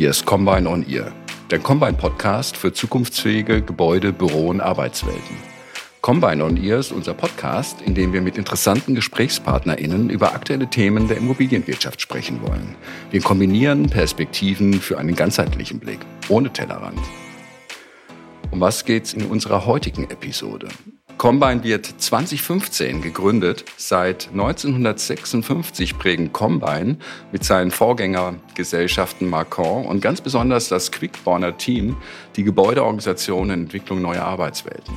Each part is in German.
Hier ist Combine on Ear, der Combine-Podcast für zukunftsfähige Gebäude, Büro und Arbeitswelten. Combine on Ear ist unser Podcast, in dem wir mit interessanten GesprächspartnerInnen über aktuelle Themen der Immobilienwirtschaft sprechen wollen. Wir kombinieren Perspektiven für einen ganzheitlichen Blick, ohne Tellerrand. Um was geht's in unserer heutigen Episode? Combine wird 2015 gegründet. Seit 1956 prägen Combine mit seinen Vorgängergesellschaften Marcon und ganz besonders das Quickborner Team die Gebäudeorganisation und Entwicklung neuer Arbeitswelten.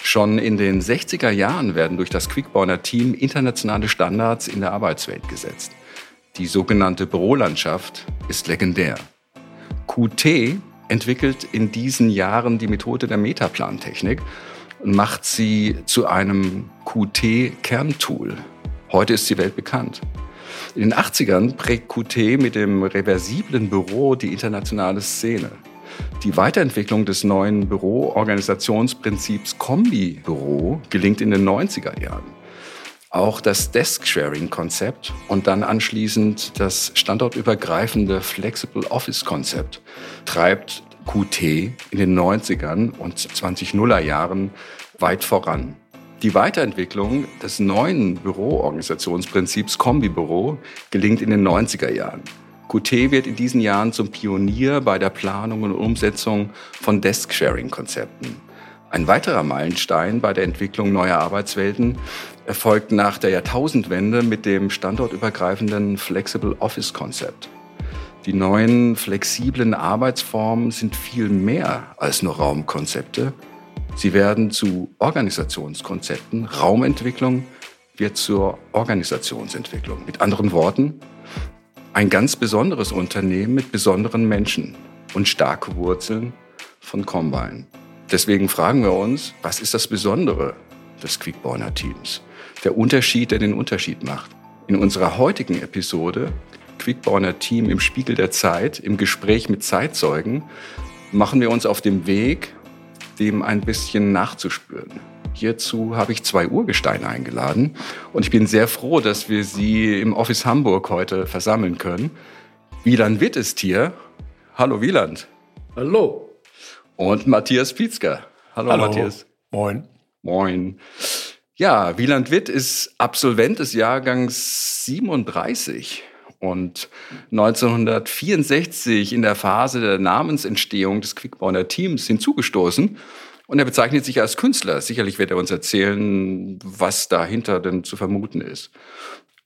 Schon in den 60er Jahren werden durch das Quickborner Team internationale Standards in der Arbeitswelt gesetzt. Die sogenannte Bürolandschaft ist legendär. QT entwickelt in diesen Jahren die Methode der Metaplantechnik macht sie zu einem QT-Kerntool. Heute ist die Welt bekannt. In den 80ern prägt QT mit dem reversiblen Büro die internationale Szene. Die Weiterentwicklung des neuen Büroorganisationsprinzips Kombi-Büro gelingt in den 90er Jahren. Auch das Desk-Sharing-Konzept und dann anschließend das standortübergreifende Flexible Office-Konzept treibt QT in den 90ern und 2000er Jahren weit voran. Die Weiterentwicklung des neuen Büroorganisationsprinzips Kombibüro gelingt in den 90er Jahren. QT wird in diesen Jahren zum Pionier bei der Planung und Umsetzung von Desk-Sharing-Konzepten. Ein weiterer Meilenstein bei der Entwicklung neuer Arbeitswelten erfolgt nach der Jahrtausendwende mit dem standortübergreifenden Flexible Office-Konzept. Die neuen flexiblen Arbeitsformen sind viel mehr als nur Raumkonzepte. Sie werden zu Organisationskonzepten. Raumentwicklung wird zur Organisationsentwicklung. Mit anderen Worten, ein ganz besonderes Unternehmen mit besonderen Menschen und starke Wurzeln von Combine. Deswegen fragen wir uns, was ist das Besondere des Quickborner Teams? Der Unterschied, der den Unterschied macht. In unserer heutigen Episode Quickborner Team im Spiegel der Zeit, im Gespräch mit Zeitzeugen, machen wir uns auf dem Weg, dem ein bisschen nachzuspüren. Hierzu habe ich zwei Urgesteine eingeladen und ich bin sehr froh, dass wir sie im Office Hamburg heute versammeln können. Wieland Witt ist hier. Hallo Wieland. Hallo. Und Matthias Pietzker. Hallo, Hallo. Matthias. Moin. Moin. Ja, Wieland Witt ist Absolvent des Jahrgangs 37 und 1964 in der Phase der Namensentstehung des Quickborner Teams hinzugestoßen. Und er bezeichnet sich als Künstler. Sicherlich wird er uns erzählen, was dahinter denn zu vermuten ist.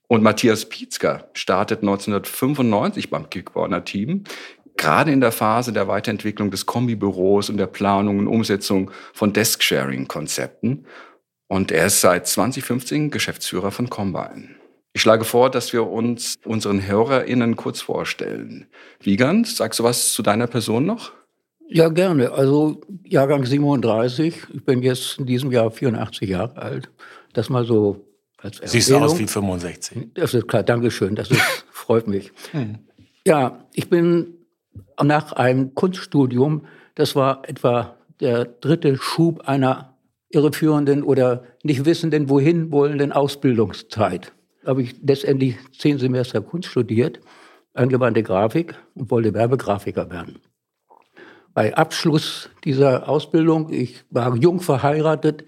Und Matthias Pietzker startet 1995 beim Quickborner Team, gerade in der Phase der Weiterentwicklung des Kombibüros und der Planung und Umsetzung von Desk-Sharing-Konzepten. Und er ist seit 2015 Geschäftsführer von Combine. Ich schlage vor, dass wir uns unseren HörerInnen kurz vorstellen. Wiegand, sagst du was zu deiner Person noch? Ja, gerne. Also Jahrgang 37. Ich bin jetzt in diesem Jahr 84 Jahre alt. Das mal so als Erzählung. Siehst du aus wie 65. Das ist klar. Dankeschön. Das ist, freut mich. Hm. Ja, ich bin nach einem Kunststudium, das war etwa der dritte Schub einer irreführenden oder nicht wissenden, wohin wollenden Ausbildungszeit habe ich letztendlich zehn Semester Kunst studiert, angewandte Grafik und wollte Werbegrafiker werden. Bei Abschluss dieser Ausbildung, ich war jung verheiratet,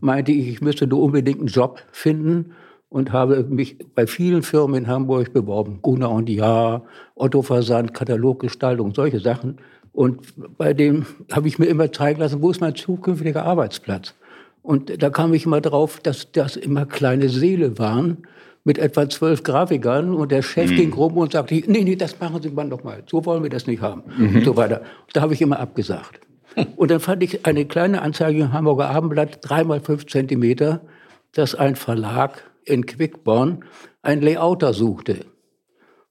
meinte ich, ich müsste nur unbedingt einen Job finden und habe mich bei vielen Firmen in Hamburg beworben. Gunnar und Ja, Otto Versand, Kataloggestaltung, solche Sachen. Und bei dem habe ich mir immer zeigen lassen, wo ist mein zukünftiger Arbeitsplatz? Und da kam ich immer drauf, dass das immer kleine Seele waren, mit etwa zwölf Grafikern und der Chef mhm. ging rum und sagte, nee, nee, das machen Sie mal doch mal, so wollen wir das nicht haben mhm. und so weiter. Da habe ich immer abgesagt. Und dann fand ich eine kleine Anzeige im Hamburger Abendblatt, dreimal fünf Zentimeter, dass ein Verlag in Quickborn einen Layouter suchte.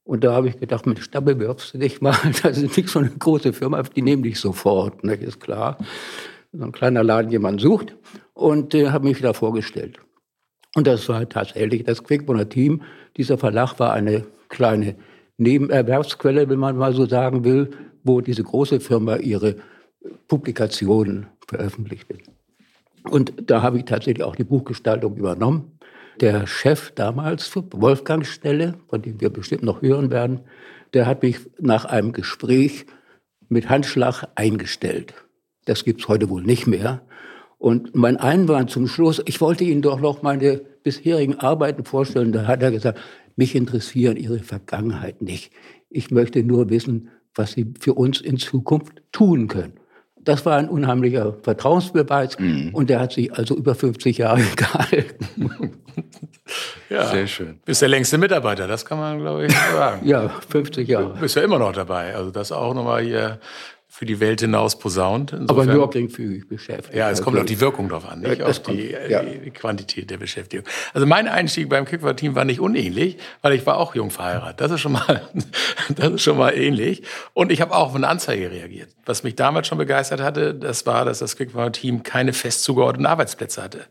Und da habe ich gedacht, Mensch, da bewirbst du dich mal. Das ist nicht so eine große Firma, die nehmen dich sofort, ne, ist klar. So ein kleiner Laden jemand sucht und äh, habe mich da vorgestellt. Und das war tatsächlich das Quickborner Team. Dieser Verlag war eine kleine Nebenerwerbsquelle, wenn man mal so sagen will, wo diese große Firma ihre Publikationen veröffentlichte. Und da habe ich tatsächlich auch die Buchgestaltung übernommen. Der Chef damals, Wolfgang Stelle, von dem wir bestimmt noch hören werden, der hat mich nach einem Gespräch mit Handschlag eingestellt. Das gibt's heute wohl nicht mehr. Und mein Einwand zum Schluss, ich wollte Ihnen doch noch meine bisherigen Arbeiten vorstellen. Da hat er gesagt, mich interessieren Ihre Vergangenheit nicht. Ich möchte nur wissen, was Sie für uns in Zukunft tun können. Das war ein unheimlicher Vertrauensbeweis mhm. und der hat sich also über 50 Jahre gehalten. Ja, sehr schön. Bist der längste Mitarbeiter, das kann man, glaube ich, sagen. ja, 50 Jahre. Du bist ja immer noch dabei. Also das auch nochmal hier für die Welt hinaus posaunt. Insofern, Aber nur geringfügig beschäftigt. Ja, es kommt auf die Wirkung drauf an, nicht auf die, ja. die, Quantität der Beschäftigung. Also mein Einstieg beim Kickball-Team war nicht unähnlich, weil ich war auch jung verheiratet. Das ist schon mal, das ist schon mal ähnlich. Und ich habe auch auf eine Anzeige reagiert. Was mich damals schon begeistert hatte, das war, dass das Kickball-Team keine fest zugeordneten Arbeitsplätze hatte.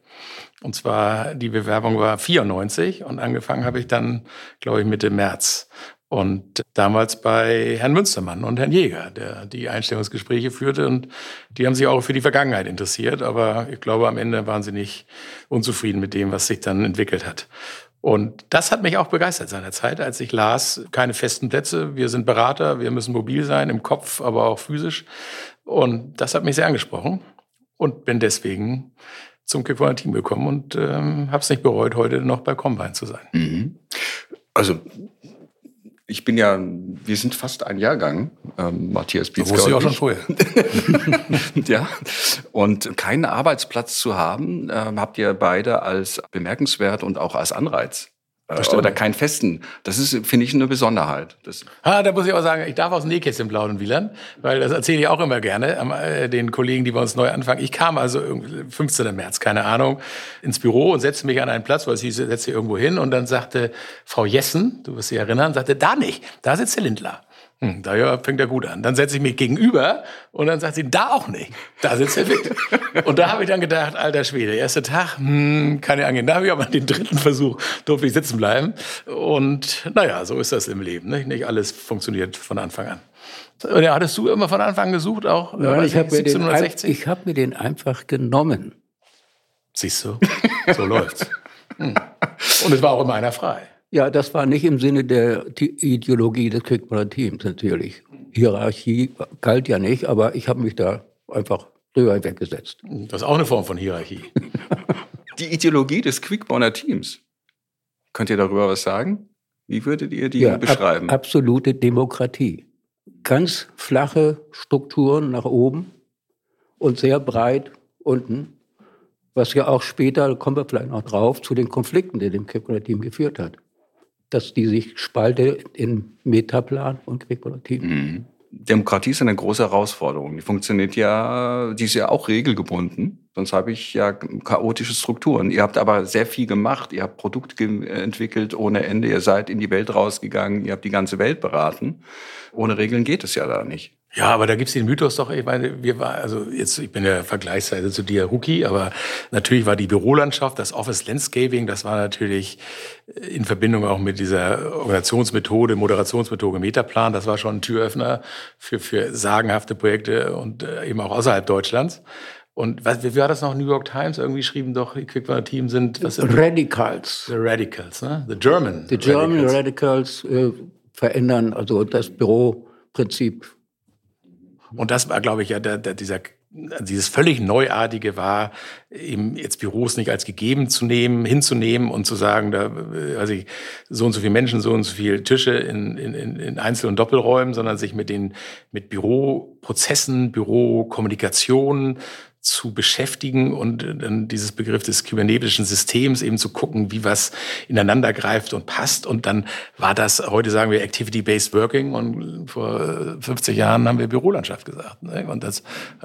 Und zwar, die Bewerbung war 94 und angefangen habe ich dann, glaube ich, Mitte März. Und damals bei Herrn Münstermann und Herrn Jäger, der die Einstellungsgespräche führte. Und die haben sich auch für die Vergangenheit interessiert. Aber ich glaube, am Ende waren sie nicht unzufrieden mit dem, was sich dann entwickelt hat. Und das hat mich auch begeistert seinerzeit, als ich las, keine festen Plätze, wir sind Berater, wir müssen mobil sein, im Kopf, aber auch physisch. Und das hat mich sehr angesprochen und bin deswegen zum Kickballer Team gekommen und ähm, habe es nicht bereut, heute noch bei Combine zu sein. Mhm. Also ich bin ja, wir sind fast ein Jahrgang, ähm, Matthias Pietzka. Wusste ich auch schon vorher. ja. Und keinen Arbeitsplatz zu haben, äh, habt ihr beide als bemerkenswert und auch als Anreiz äh, oder keinen festen. Das ist, finde ich, eine Besonderheit. Das ah, da muss ich auch sagen, ich darf aus dem Nähkästchen plaudern, Wieland, weil das erzähle ich auch immer gerne äh, den Kollegen, die bei uns neu anfangen. Ich kam also 15. März, keine Ahnung, ins Büro und setzte mich an einen Platz, weil sie setzte irgendwo hin und dann sagte Frau Jessen, du wirst dich erinnern, sagte, da nicht, da sitzt der Lindler. Hm, da fängt er gut an. Dann setze ich mich gegenüber und dann sagt sie, da auch nicht. Da sitzt er fit. und da habe ich dann gedacht, alter Schwede, erster Tag, hm, kann ja angehen. Da habe ich aber den dritten Versuch, durfte ich sitzen bleiben. Und naja, so ist das im Leben. Nicht, nicht alles funktioniert von Anfang an. Ja, hattest du immer von Anfang an gesucht, auch Nein, ich habe mir, hab mir den einfach genommen. Siehst du, so läuft's. Hm. Und es war auch immer einer frei. Ja, das war nicht im Sinne der Ideologie des Quickball Teams natürlich. Hierarchie galt ja nicht, aber ich habe mich da einfach drüber weggesetzt. Das ist auch eine Form von Hierarchie. die Ideologie des Quickborner Teams. Könnt ihr darüber was sagen? Wie würdet ihr die ja, beschreiben? Ab, absolute Demokratie. Ganz flache Strukturen nach oben und sehr breit unten. Was ja auch später, kommen wir vielleicht noch drauf, zu den Konflikten, die dem Quickborner Team geführt hat dass die sich spalte in Metaplan und Quickball-Team. Mhm. Demokratie ist eine große Herausforderung. Die funktioniert ja, die ist ja auch regelgebunden. Sonst habe ich ja chaotische Strukturen. Ihr habt aber sehr viel gemacht. Ihr habt Produkte entwickelt ohne Ende. Ihr seid in die Welt rausgegangen. Ihr habt die ganze Welt beraten. Ohne Regeln geht es ja da nicht. Ja, aber da gibt's den Mythos doch, ich meine, wir war, also jetzt, ich bin ja vergleichsweise zu dir Rookie, aber natürlich war die Bürolandschaft, das Office Landscaping, das war natürlich in Verbindung auch mit dieser Organisationsmethode, Moderationsmethode Metaplan, das war schon ein Türöffner für, für sagenhafte Projekte und äh, eben auch außerhalb Deutschlands. Und was, wie war das noch? New York Times irgendwie schrieben doch, die Quickfire Team sind was Radicals. The Radicals, ne? The German. The German Radicals, Radicals äh, verändern also das Büroprinzip und das war, glaube ich, ja der, der, dieser dieses völlig Neuartige war, eben jetzt Büros nicht als gegeben zu nehmen, hinzunehmen und zu sagen, da weiß ich, so und so viele Menschen, so und so viele Tische in, in, in Einzel- und Doppelräumen, sondern sich mit den mit Büroprozessen, Bürokommunikation zu beschäftigen und dann dieses Begriff des kybernetischen Systems eben zu gucken, wie was ineinander greift und passt. Und dann war das, heute sagen wir Activity-Based Working und vor 50 Jahren haben wir Bürolandschaft gesagt. Ne? Und das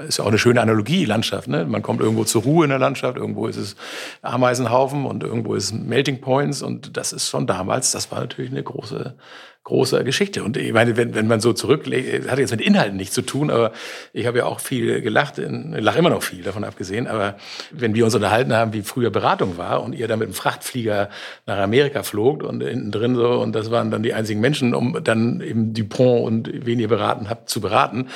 ist ja auch eine schöne Analogie, Landschaft. Ne? Man kommt irgendwo zur Ruhe in der Landschaft, irgendwo ist es Ameisenhaufen und irgendwo ist es Melting Points und das ist schon damals, das war natürlich eine große große Geschichte. Und ich meine, wenn, wenn man so zurücklegt, hat jetzt mit Inhalten nichts zu tun, aber ich habe ja auch viel gelacht, lache immer noch viel davon abgesehen, aber wenn wir uns unterhalten haben, wie früher Beratung war und ihr dann mit dem Frachtflieger nach Amerika flogt und hinten drin so, und das waren dann die einzigen Menschen, um dann eben Dupont und wen ihr beraten habt, zu beraten,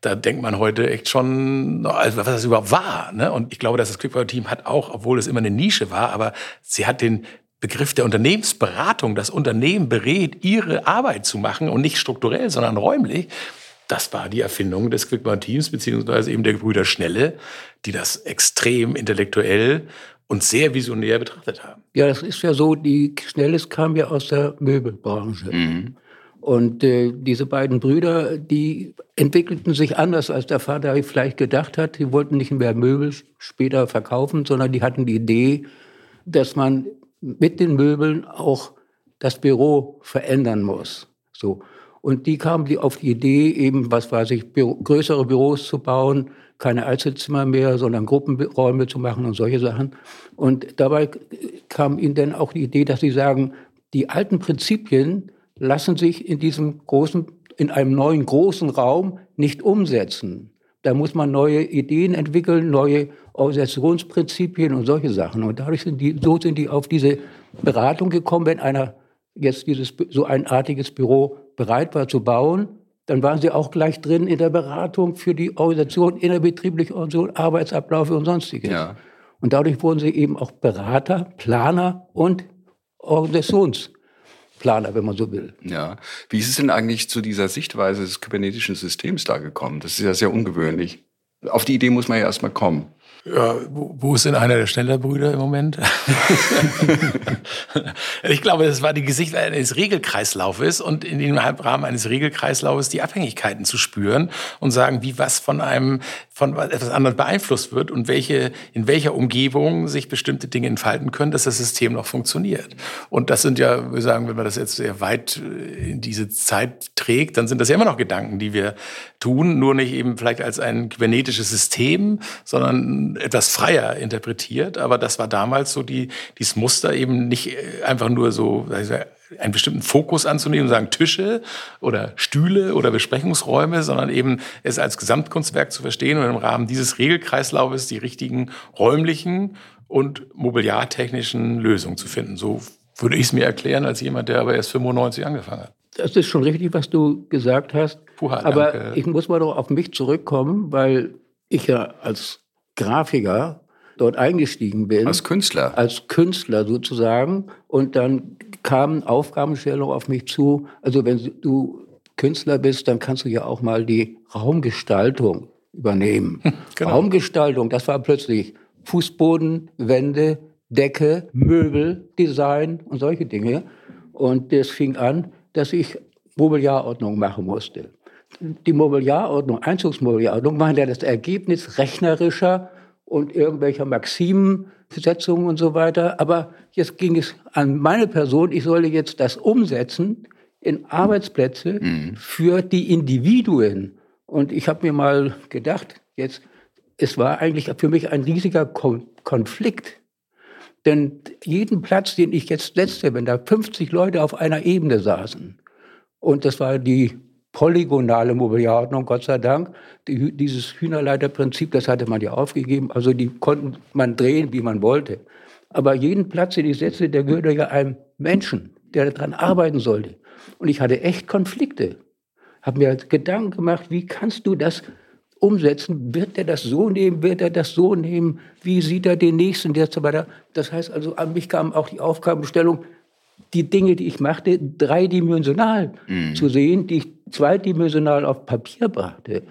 da denkt man heute echt schon, also was das überhaupt war. Ne? Und ich glaube, dass das Quickfire-Team hat auch, obwohl es immer eine Nische war, aber sie hat den Begriff der Unternehmensberatung, das Unternehmen berät, ihre Arbeit zu machen und nicht strukturell, sondern räumlich, das war die Erfindung des Quickborn-Teams, beziehungsweise eben der Brüder Schnelle, die das extrem intellektuell und sehr visionär betrachtet haben. Ja, das ist ja so, die Schnelles kam ja aus der Möbelbranche. Mhm. Und äh, diese beiden Brüder, die entwickelten sich anders, als der Vater vielleicht gedacht hat. Die wollten nicht mehr Möbel später verkaufen, sondern die hatten die Idee, dass man mit den Möbeln auch das Büro verändern muss. So. Und die kamen auf die Idee, eben, was weiß ich, Büro, größere Büros zu bauen, keine Einzelzimmer mehr, sondern Gruppenräume zu machen und solche Sachen. Und dabei kam ihnen dann auch die Idee, dass sie sagen, die alten Prinzipien lassen sich in diesem großen, in einem neuen großen Raum nicht umsetzen. Da muss man neue Ideen entwickeln, neue Organisationsprinzipien und solche Sachen. Und dadurch sind die, so sind die auf diese Beratung gekommen, wenn einer jetzt dieses, so ein artiges Büro bereit war zu bauen, dann waren sie auch gleich drin in der Beratung für die Organisation, innerbetriebliche Organisation, Arbeitsabläufe und sonstiges. Ja. Und dadurch wurden sie eben auch Berater, Planer und Organisationsplaner, wenn man so will. Ja. Wie ist es denn eigentlich zu dieser Sichtweise des kybernetischen Systems da gekommen? Das ist ja sehr ungewöhnlich. Auf die Idee muss man ja erstmal kommen. Ja, wo, wo ist denn einer der Schnellerbrüder im Moment? ich glaube, das war die Gesicht eines Regelkreislaufes und in dem Rahmen eines Regelkreislaufes die Abhängigkeiten zu spüren und sagen, wie was von einem, von etwas anderem beeinflusst wird und welche, in welcher Umgebung sich bestimmte Dinge entfalten können, dass das System noch funktioniert. Und das sind ja, wir sagen, wenn man das jetzt sehr weit äh, in diese Zeit trägt, dann sind das ja immer noch Gedanken, die wir tun, nur nicht eben vielleicht als ein kybernetisches System, sondern etwas freier interpretiert. Aber das war damals so die, dieses Muster eben nicht äh, einfach nur so einen bestimmten Fokus anzunehmen und sagen Tische oder Stühle oder Besprechungsräume, sondern eben es als Gesamtkunstwerk zu verstehen und im Rahmen dieses Regelkreislaufes die richtigen räumlichen und mobiliartechnischen Lösungen zu finden. So würde ich es mir erklären als jemand, der aber erst 95 angefangen hat. Das ist schon richtig, was du gesagt hast. Puha, aber ich muss mal doch auf mich zurückkommen, weil ich ja als Grafiker dort eingestiegen bin. Als Künstler? Als Künstler sozusagen. Und dann kamen Aufgabenstellungen auf mich zu. Also wenn du Künstler bist, dann kannst du ja auch mal die Raumgestaltung übernehmen. Genau. Raumgestaltung, das war plötzlich Fußboden, Wände, Decke, Möbel, Design und solche Dinge. Und das fing an, dass ich Mobiliarordnung machen musste die Mobiliarordnung, Einzugsmobiliarordnung, waren ja das Ergebnis rechnerischer und irgendwelcher Maximensetzungen und so weiter. Aber jetzt ging es an meine Person, ich sollte jetzt das umsetzen in Arbeitsplätze mhm. für die Individuen. Und ich habe mir mal gedacht, jetzt, es war eigentlich für mich ein riesiger Konflikt. Denn jeden Platz, den ich jetzt setzte, wenn da 50 Leute auf einer Ebene saßen, und das war die polygonale Mobiliarordnung, Gott sei Dank. Die, dieses Hühnerleiterprinzip, das hatte man ja aufgegeben. Also die konnte man drehen, wie man wollte. Aber jeden Platz, den ich setze, der gehörte ja einem Menschen, der daran arbeiten sollte. Und ich hatte echt Konflikte. Habe mir Gedanken gemacht, wie kannst du das umsetzen? Wird er das so nehmen? Wird er das so nehmen? Wie sieht er den nächsten? Der so weiter. Das heißt also, an mich kam auch die Aufgabenstellung, die Dinge, die ich machte, dreidimensional mhm. zu sehen, die ich zweidimensional auf Papier brachte.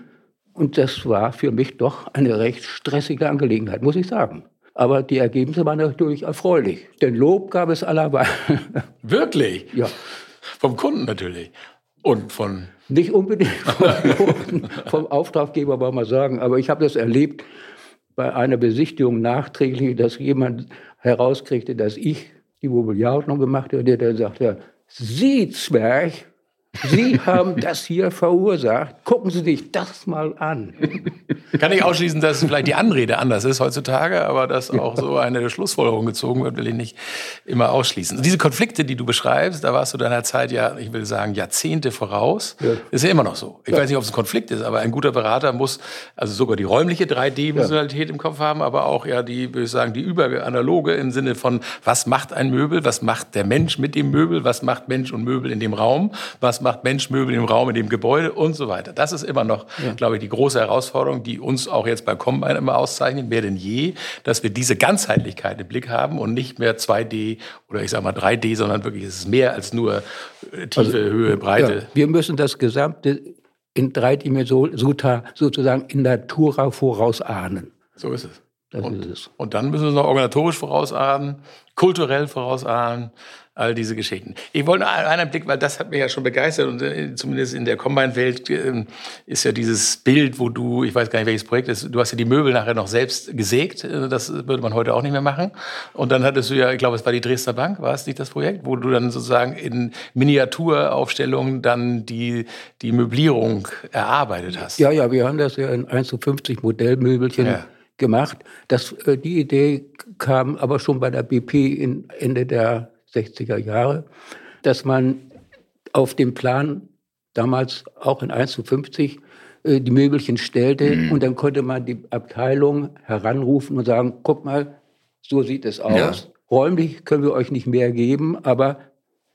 Und das war für mich doch eine recht stressige Angelegenheit, muss ich sagen. Aber die Ergebnisse waren natürlich erfreulich. Denn Lob gab es allerweil. Wirklich? Ja. Vom Kunden natürlich. Und von. Nicht unbedingt vom, vom Auftraggeber, wollen wir sagen. Aber ich habe das erlebt bei einer Besichtigung nachträglich, dass jemand herauskriegte, dass ich die Mobiliarordnung gemacht habe, der dann sagte, Sie, Zwerg, Sie haben das hier verursacht. Gucken Sie sich das mal an. Kann ich ausschließen, dass vielleicht die Anrede anders ist heutzutage, aber dass auch so eine Schlussfolgerung gezogen wird, will ich nicht immer ausschließen. Diese Konflikte, die du beschreibst, da warst du deiner Zeit ja, ich will sagen, Jahrzehnte voraus. Ja. Ist ja immer noch so. Ich ja. weiß nicht, ob es ein Konflikt ist, aber ein guter Berater muss also sogar die räumliche 3D-Visualität ja. im Kopf haben, aber auch ja die, würde ich sagen, die überanaloge im Sinne von, was macht ein Möbel, was macht der Mensch mit dem Möbel, was macht Mensch und Möbel in dem Raum, was macht Mensch Möbel im Raum, in dem Gebäude und so weiter. Das ist immer noch, ja. glaube ich, die große Herausforderung, die uns auch jetzt bei Combine immer auszeichnet, mehr denn je, dass wir diese Ganzheitlichkeit im Blick haben und nicht mehr 2D oder ich sage mal 3D, sondern wirklich es ist mehr als nur äh, Tiefe, also, Höhe, Breite. Ja, wir müssen das gesamte in drei Dimensionen sozusagen in Natura vorausahnen. So ist es. Und, und, dann müssen wir es noch organisatorisch vorausahnen, kulturell vorausahnen, all diese Geschichten. Ich wollte einen Blick, weil das hat mich ja schon begeistert und äh, zumindest in der Combine-Welt äh, ist ja dieses Bild, wo du, ich weiß gar nicht, welches Projekt ist, du hast ja die Möbel nachher noch selbst gesägt, äh, das würde man heute auch nicht mehr machen. Und dann hattest du ja, ich glaube, es war die Dresdner Bank, war es nicht das Projekt, wo du dann sozusagen in Miniaturaufstellungen dann die, die Möblierung erarbeitet hast. Ja, ja, wir haben das ja in 1 zu 50 Modellmöbelchen ja gemacht. Das, äh, die Idee kam aber schon bei der BP in Ende der 60er Jahre, dass man auf dem Plan damals auch in 1 zu 50 äh, die Möbelchen stellte mhm. und dann konnte man die Abteilung heranrufen und sagen, guck mal, so sieht es aus. Ja. Räumlich können wir euch nicht mehr geben, aber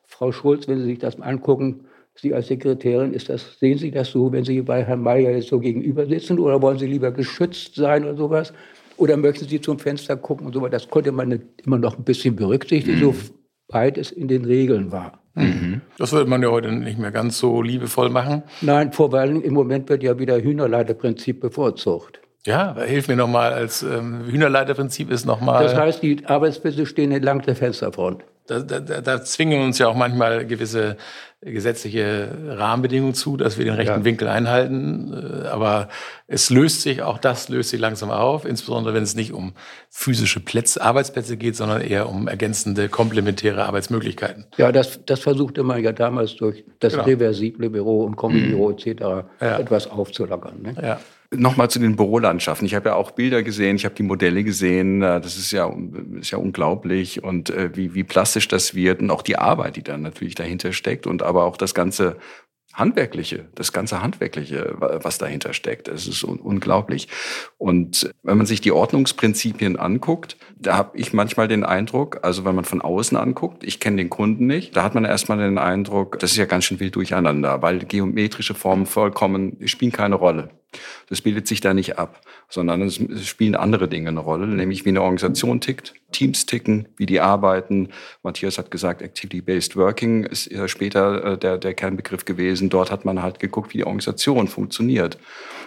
Frau Schulz, wenn Sie sich das mal angucken, Sie als Sekretärin, ist das, sehen Sie das so, wenn Sie bei Herrn Mayer jetzt so gegenüber sitzen oder wollen Sie lieber geschützt sein oder sowas? Oder möchten Sie zum Fenster gucken und so weiter? Das konnte man immer noch ein bisschen berücksichtigen, mhm. so weit es in den Regeln war. Mhm. Das würde man ja heute nicht mehr ganz so liebevoll machen. Nein, vor allem im Moment wird ja wieder Hühnerleiterprinzip bevorzugt. Ja, hilf mir nochmal, als ähm, Hühnerleiterprinzip ist nochmal. Das heißt, die Arbeitsplätze stehen entlang der Fensterfront. Da, da, da zwingen uns ja auch manchmal gewisse gesetzliche Rahmenbedingungen zu, dass wir den rechten ja. Winkel einhalten. Äh, aber es löst sich, auch das löst sich langsam auf, insbesondere wenn es nicht um physische Plätze, Arbeitsplätze geht, sondern eher um ergänzende, komplementäre Arbeitsmöglichkeiten. Ja, das, das versuchte man ja damals durch das genau. reversible Büro und Kombibüro etc. Ja. etwas aufzulockern. Ne? Ja. Nochmal zu den Bürolandschaften. Ich habe ja auch Bilder gesehen, ich habe die Modelle gesehen. Äh, das ist ja, ist ja unglaublich und äh, wie, wie plastisch das wird und auch die Arbeit, die dann natürlich dahinter steckt und aber auch das ganze Handwerkliche, das ganze Handwerkliche, was dahinter steckt. Es ist un unglaublich. Und wenn man sich die Ordnungsprinzipien anguckt, da habe ich manchmal den Eindruck, also wenn man von außen anguckt, ich kenne den Kunden nicht, da hat man erstmal den Eindruck, das ist ja ganz schön wild durcheinander, weil geometrische Formen vollkommen spielen keine Rolle. Das bildet sich da nicht ab, sondern es spielen andere Dinge eine Rolle, nämlich wie eine Organisation tickt, Teams ticken, wie die arbeiten. Matthias hat gesagt, Activity-Based Working ist später äh, der, der Kernbegriff gewesen. Dort hat man halt geguckt, wie die Organisation funktioniert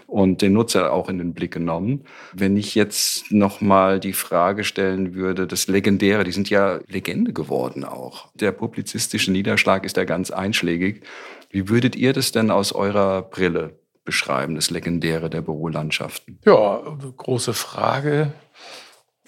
und den Nutzer auch in den Blick genommen. Wenn ich jetzt nochmal die Frage stellen würde, das Legendäre, die sind ja Legende geworden auch. Der publizistische Niederschlag ist ja ganz einschlägig. Wie würdet ihr das denn aus eurer Brille beschreiben, das Legendäre der Bürolandschaften? Ja, große Frage.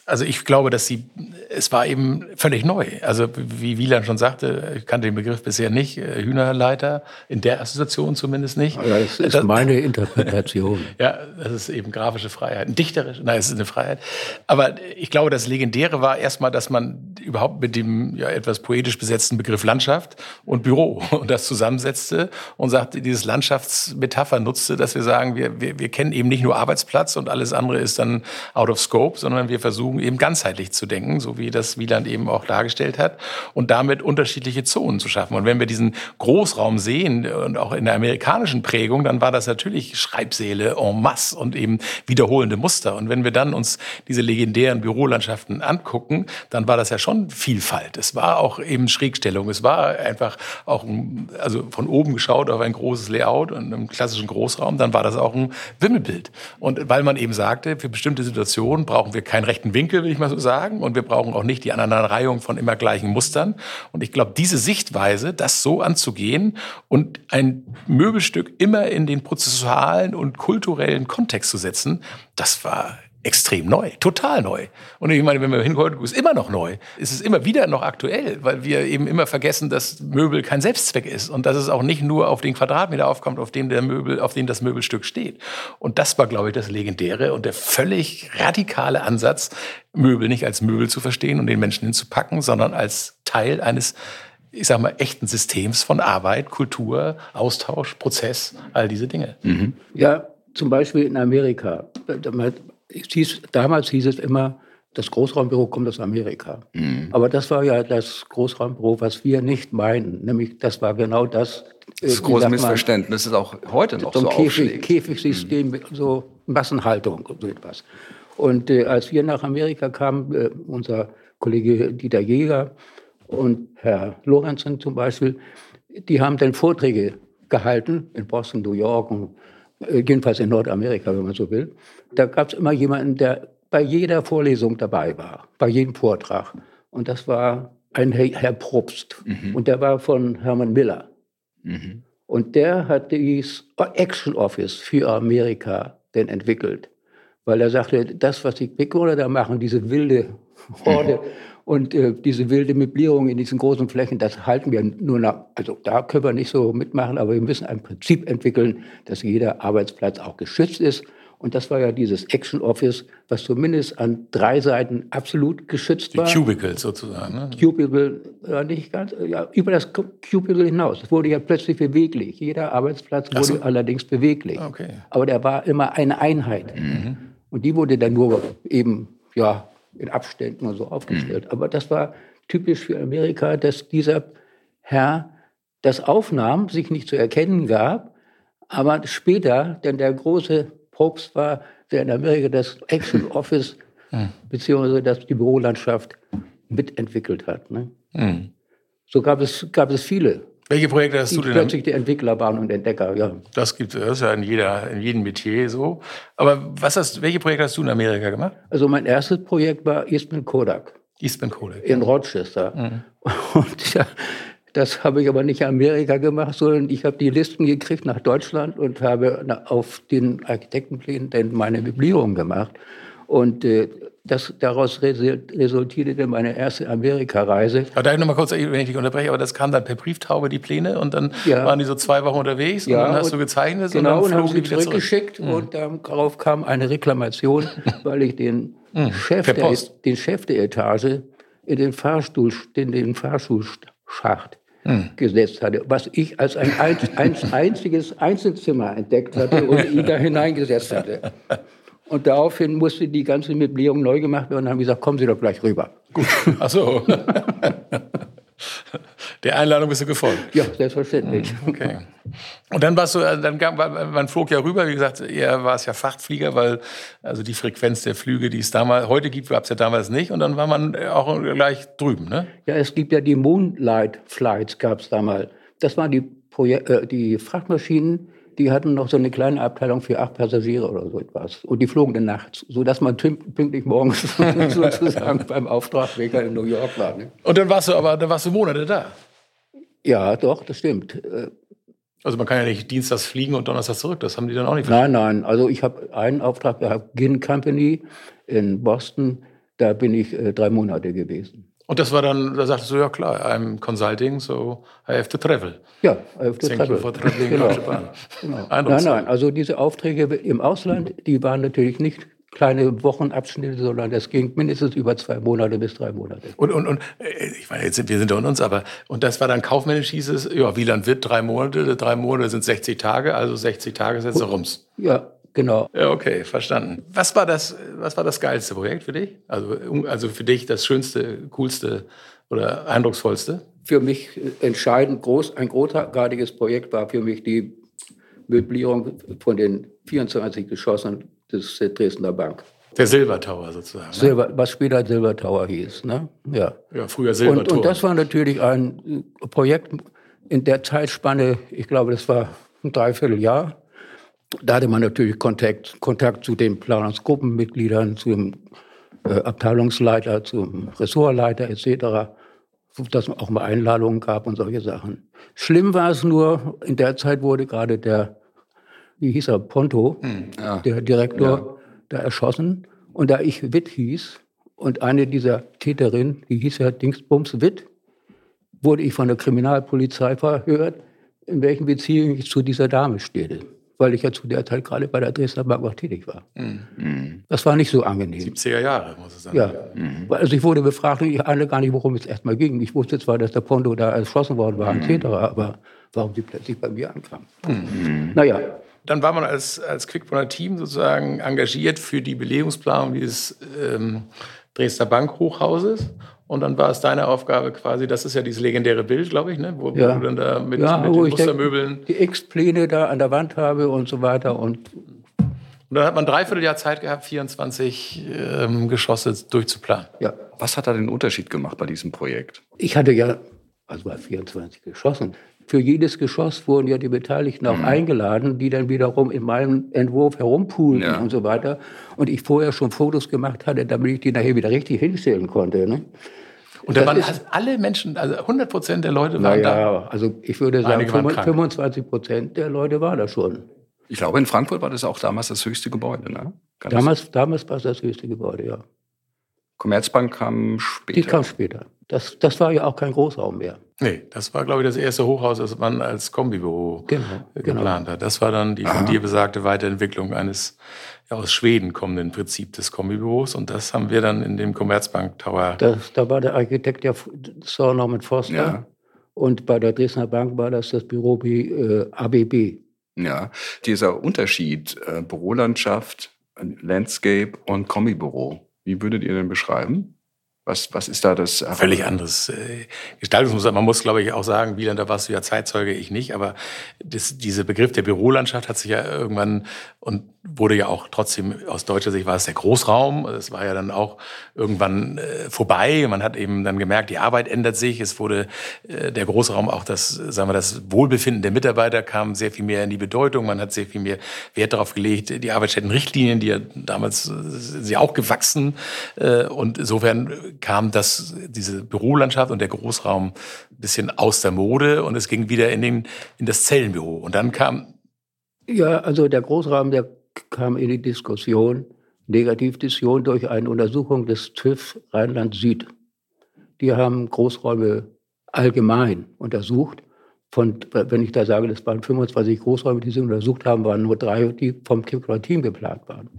Also ich glaube, dass sie, es war eben völlig neu. Also wie Wieland schon sagte, ich kannte den Begriff bisher nicht, äh, Hühnerleiter, in der Assoziation zumindest nicht. Ja, das ist das, meine Interpretation. ja, das ist eben grafische Freiheit, dichterisch, nein, es ist eine Freiheit. Aber ich glaube, das Legendäre war erstmal, dass man überhaupt mit dem ja etwas poetisch besetzten Begriff Landschaft und Büro und das zusammensetzte und sagte, dieses Landschaftsmetapher nutzte, dass wir sagen, wir, wir, wir kennen eben nicht nur Arbeitsplatz und alles andere ist dann out of scope, sondern wir versuchen versuchen, eben ganzheitlich zu denken, so wie das Wieland eben auch dargestellt hat, und damit unterschiedliche Zonen zu schaffen. Und wenn wir diesen Großraum sehen und auch in der amerikanischen Prägung, dann war das natürlich Schreibsäle en masse und eben wiederholende Muster. Und wenn wir dann uns diese legendären Bürolandschaften angucken, dann war das ja schon Vielfalt. Es war auch eben Schrägstellung. Es war einfach auch, ein, also von oben geschaut auf ein großes Layout und einem klassischen Großraum, dann war das auch ein Wimmelbild. Und weil man eben sagte, für bestimmte Situationen brauchen wir keinen rechten Winkel, Winkel, will ich mal so sagen. Und wir brauchen auch nicht die Aneinanderreihung von immer gleichen Mustern. Und ich glaube, diese Sichtweise, das so anzugehen und ein Möbelstück immer in den prozessualen und kulturellen Kontext zu setzen, das war extrem neu, total neu. Und ich meine, wenn wir hingucken, ist immer noch neu. Es ist immer wieder noch aktuell, weil wir eben immer vergessen, dass Möbel kein Selbstzweck ist und dass es auch nicht nur auf den Quadratmeter aufkommt, auf dem der Möbel, auf dem das Möbelstück steht. Und das war, glaube ich, das Legendäre und der völlig radikale Ansatz, Möbel nicht als Möbel zu verstehen und den Menschen hinzupacken, sondern als Teil eines ich sag mal, echten Systems von Arbeit, Kultur, Austausch, Prozess, all diese Dinge. Mhm. Ja, zum Beispiel in Amerika hieß, damals hieß es immer, das Großraumbüro kommt aus Amerika. Mhm. Aber das war ja das Großraumbüro, was wir nicht meinen. Nämlich, das war genau das. Das ist großes Missverständnis ist auch heute noch so, so Käfig, Käfigsystem, mhm. so Massenhaltung und so etwas. Und äh, als wir nach Amerika kamen, äh, unser Kollege Dieter Jäger und Herr Lorenzen zum Beispiel, die haben dann Vorträge gehalten in Boston, New York und äh, jedenfalls in Nordamerika, wenn man so will. Da gab es immer jemanden, der bei jeder Vorlesung dabei war, bei jedem Vortrag. Und das war ein Herr Probst. Mhm. Und der war von Hermann Miller. Mhm. Und der hat dieses Action Office für Amerika denn entwickelt. Weil er sagte, das, was die Big da machen, diese wilde Horde mhm. und äh, diese wilde Möblierung in diesen großen Flächen, das halten wir nur nach, also da können wir nicht so mitmachen, aber wir müssen ein Prinzip entwickeln, dass jeder Arbeitsplatz auch geschützt ist und das war ja dieses Action Office, was zumindest an drei Seiten absolut geschützt Die war. Cubicle sozusagen. Ne? Cubicle, ja, nicht ganz, ja, über das Cubicle hinaus. Es wurde ja plötzlich beweglich. Jeder Arbeitsplatz wurde so. allerdings beweglich. Okay. Aber der war immer eine Einheit. Mhm. Und die wurde dann nur eben, ja, in Abständen und so aufgestellt. Mhm. Aber das war typisch für Amerika, dass dieser Herr das aufnahm, sich nicht zu erkennen gab, aber später, denn der große Probst war, der in Amerika das Action Office mhm. beziehungsweise das, die Bürolandschaft mitentwickelt hat. Ne? Mhm. So gab es, gab es viele. Welche Projekte hast du denn? Plötzlich die Entwickler waren und Entdecker, ja. Das gibt es ja in, jeder, in jedem Metier so. Aber was hast, welche Projekte hast du in Amerika gemacht? Also mein erstes Projekt war Eastman Kodak. Eastman Kodak. In Rochester. Mhm. Und ja, das habe ich aber nicht in Amerika gemacht, sondern ich habe die Listen gekriegt nach Deutschland und habe auf den Architektenplänen dann meine Möblierung gemacht. Und äh, das, daraus resultierte dann meine erste Amerikareise. Aber da noch mal kurz, wenn ich dich unterbreche, aber das kam dann per Brieftaube, die Pläne, und dann ja. waren die so zwei Wochen unterwegs ja, und dann hast du gezeichnet genau, und dann flogen und haben sie zurückgeschickt zurück. und darauf kam eine Reklamation, weil ich den, hm, Chef der, den Chef der Etage in den Fahrstuhl, in den Fahrstuhlschacht hm. gesetzt hatte, was ich als ein, ein einziges Einzelzimmer entdeckt hatte und ihn da hineingesetzt hatte. Und daraufhin musste die ganze Möblierung neu gemacht werden und haben gesagt, kommen Sie doch gleich rüber. Gut. Ach so. Der Einladung bist du gefolgt. Ja, selbstverständlich. Okay. Und dann warst du, äh, dann kam, man flog ja rüber, wie gesagt, eher war es ja Frachtflieger, weil also die Frequenz der Flüge, die es damals heute gibt, gab es ja damals nicht. Und dann war man auch gleich drüben, ne? Ja, es gibt ja die Moonlight Flights, gab es damals. Das waren die, Projek äh, die Frachtmaschinen, die hatten noch so eine kleine Abteilung für acht Passagiere oder so etwas. Und die flogen dann nachts, sodass man pünktlich morgens sozusagen beim Auftragweger in New York war. Ne? Und dann warst du aber, dann warst du Monate da? Ja, doch, das stimmt. Äh, also man kann ja nicht dienstags fliegen und donnerstags zurück, das haben die dann auch nicht verstanden. Nein, nein, also ich habe einen Auftrag gehabt, Gin Company in Boston, da bin ich äh, drei Monate gewesen. Und das war dann, da sagtest du, ja klar, I'm consulting, so I have to travel. Ja, I have to Thank travel. You for traveling genau. genau. Nein, nein, also diese Aufträge im Ausland, die waren natürlich nicht kleine Wochenabschnitte, sondern das ging mindestens über zwei Monate bis drei Monate. Und, und, und äh, ich meine, jetzt sind wir sind unter uns, aber und das war dann kaufmännisch hieß es, ja, Wieland wird drei Monate, drei Monate sind 60 Tage, also 60 Tage sind so rums. Ja, genau. Ja, okay, verstanden. Was war das, was war das geilste Projekt für dich? Also, also für dich das schönste, coolste oder eindrucksvollste? Für mich entscheidend groß, ein großartiges Projekt war für mich die Möblierung von den 24 Geschossen des Dresdner Bank. Der Silbertower sozusagen. Ne? Silber, was später Silbertower hieß. Ne? Ja. ja, früher Silbertower. Und, und das war natürlich ein Projekt in der Zeitspanne, ich glaube, das war ein Dreivierteljahr. Da hatte man natürlich Kontakt, Kontakt zu den Planungsgruppenmitgliedern, zum äh, Abteilungsleiter, zum Ressortleiter etc., dass es auch mal Einladungen gab und solche Sachen. Schlimm war es nur, in der Zeit wurde gerade der wie hieß er, Ponto, hm, ja. der Direktor, ja. da erschossen. Und da ich Witt hieß und eine dieser Täterinnen, die hieß ja Dingsbums Witt, wurde ich von der Kriminalpolizei verhört, in welchen Beziehungen ich zu dieser Dame stehe. Weil ich ja zu der Zeit gerade bei der Dresdner Bank auch tätig war. Mhm. Das war nicht so angenehm. 70er Jahre, muss es sein. Ja. Mhm. Also ich wurde befragt und ich ahnte gar nicht, worum es erstmal ging. Ich wusste zwar, dass der Ponto da erschossen worden war, mhm. etc., aber warum sie plötzlich bei mir ankam. Mhm. Naja, dann war man als, als Quickborner Team sozusagen engagiert für die Belegungsplanung dieses ähm, Dresdner Bankhochhauses. Und dann war es deine Aufgabe quasi, das ist ja dieses legendäre Bild, glaube ich, ne? wo, ja. wo du dann da mit, ja, mit den Mustermöbeln... Die X-Pläne da an der Wand habe und so weiter. Und, und dann hat man dreiviertel Jahr Zeit gehabt, 24 ähm, Geschosse durchzuplanen. Ja. Was hat da den Unterschied gemacht bei diesem Projekt? Ich hatte ja, also bei 24 Geschossen, für jedes Geschoss wurden ja die Beteiligten auch mhm. eingeladen, die dann wiederum in meinem Entwurf herumpulen ja. und so weiter. Und ich vorher schon Fotos gemacht hatte, damit ich die nachher wieder richtig hinstellen konnte. Ne? Und da waren alle Menschen, also 100 Prozent der Leute waren da. Ja, also ich würde sagen, 25 Prozent der Leute waren da schon. Ich glaube, in Frankfurt war das auch damals das höchste Gebäude, ne? damals, damals war es das höchste Gebäude, ja. Commerzbank kam später. Die kam später. Das, das war ja auch kein Großraum mehr. Nee, das war, glaube ich, das erste Hochhaus, das man als Kombibüro genau, geplant genau. hat. Das war dann die Aha. von dir besagte Weiterentwicklung eines ja, aus Schweden kommenden Prinzip des Kombibüros. Und das haben wir dann in dem Commerzbank Tower. Das, da war der Architekt ja Sir Norman Foster. Ja. Und bei der Dresdner Bank war das das Büro äh, ABB. Ja, dieser Unterschied äh, Bürolandschaft, Landscape und Kombibüro, wie würdet ihr den beschreiben? Was, was ist da das? Völlig anderes äh, Gestaltungsmuster. Man muss, glaube ich, auch sagen, Wieland, da warst du ja Zeitzeuge, ich nicht, aber das, dieser Begriff der Bürolandschaft hat sich ja irgendwann und wurde ja auch trotzdem aus deutscher Sicht war es der Großraum. Es war ja dann auch irgendwann äh, vorbei. Man hat eben dann gemerkt, die Arbeit ändert sich. Es wurde äh, der Großraum auch das, sagen wir, das Wohlbefinden der Mitarbeiter kam sehr viel mehr in die Bedeutung. Man hat sehr viel mehr Wert darauf gelegt. Die Arbeitsstättenrichtlinien, die ja damals äh, sie auch gewachsen äh, und insofern kam das diese Bürolandschaft und der Großraum ein bisschen aus der Mode und es ging wieder in den in das Zellenbüro und dann kam ja, also der Großraum, der kam in die Diskussion, Negativdiskussion durch eine Untersuchung des TÜV Rheinland-Süd. Die haben Großräume allgemein untersucht. Von, wenn ich da sage, das waren 25 Großräume, die sie untersucht haben, waren nur drei, die vom Team geplant waren.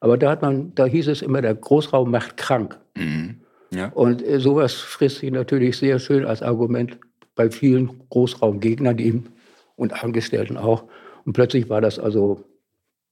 Aber da, hat man, da hieß es immer, der Großraum macht krank. Mhm. Ja. Und äh, sowas frisst sich natürlich sehr schön als Argument bei vielen Großraumgegnern die, und Angestellten auch. Und plötzlich war das also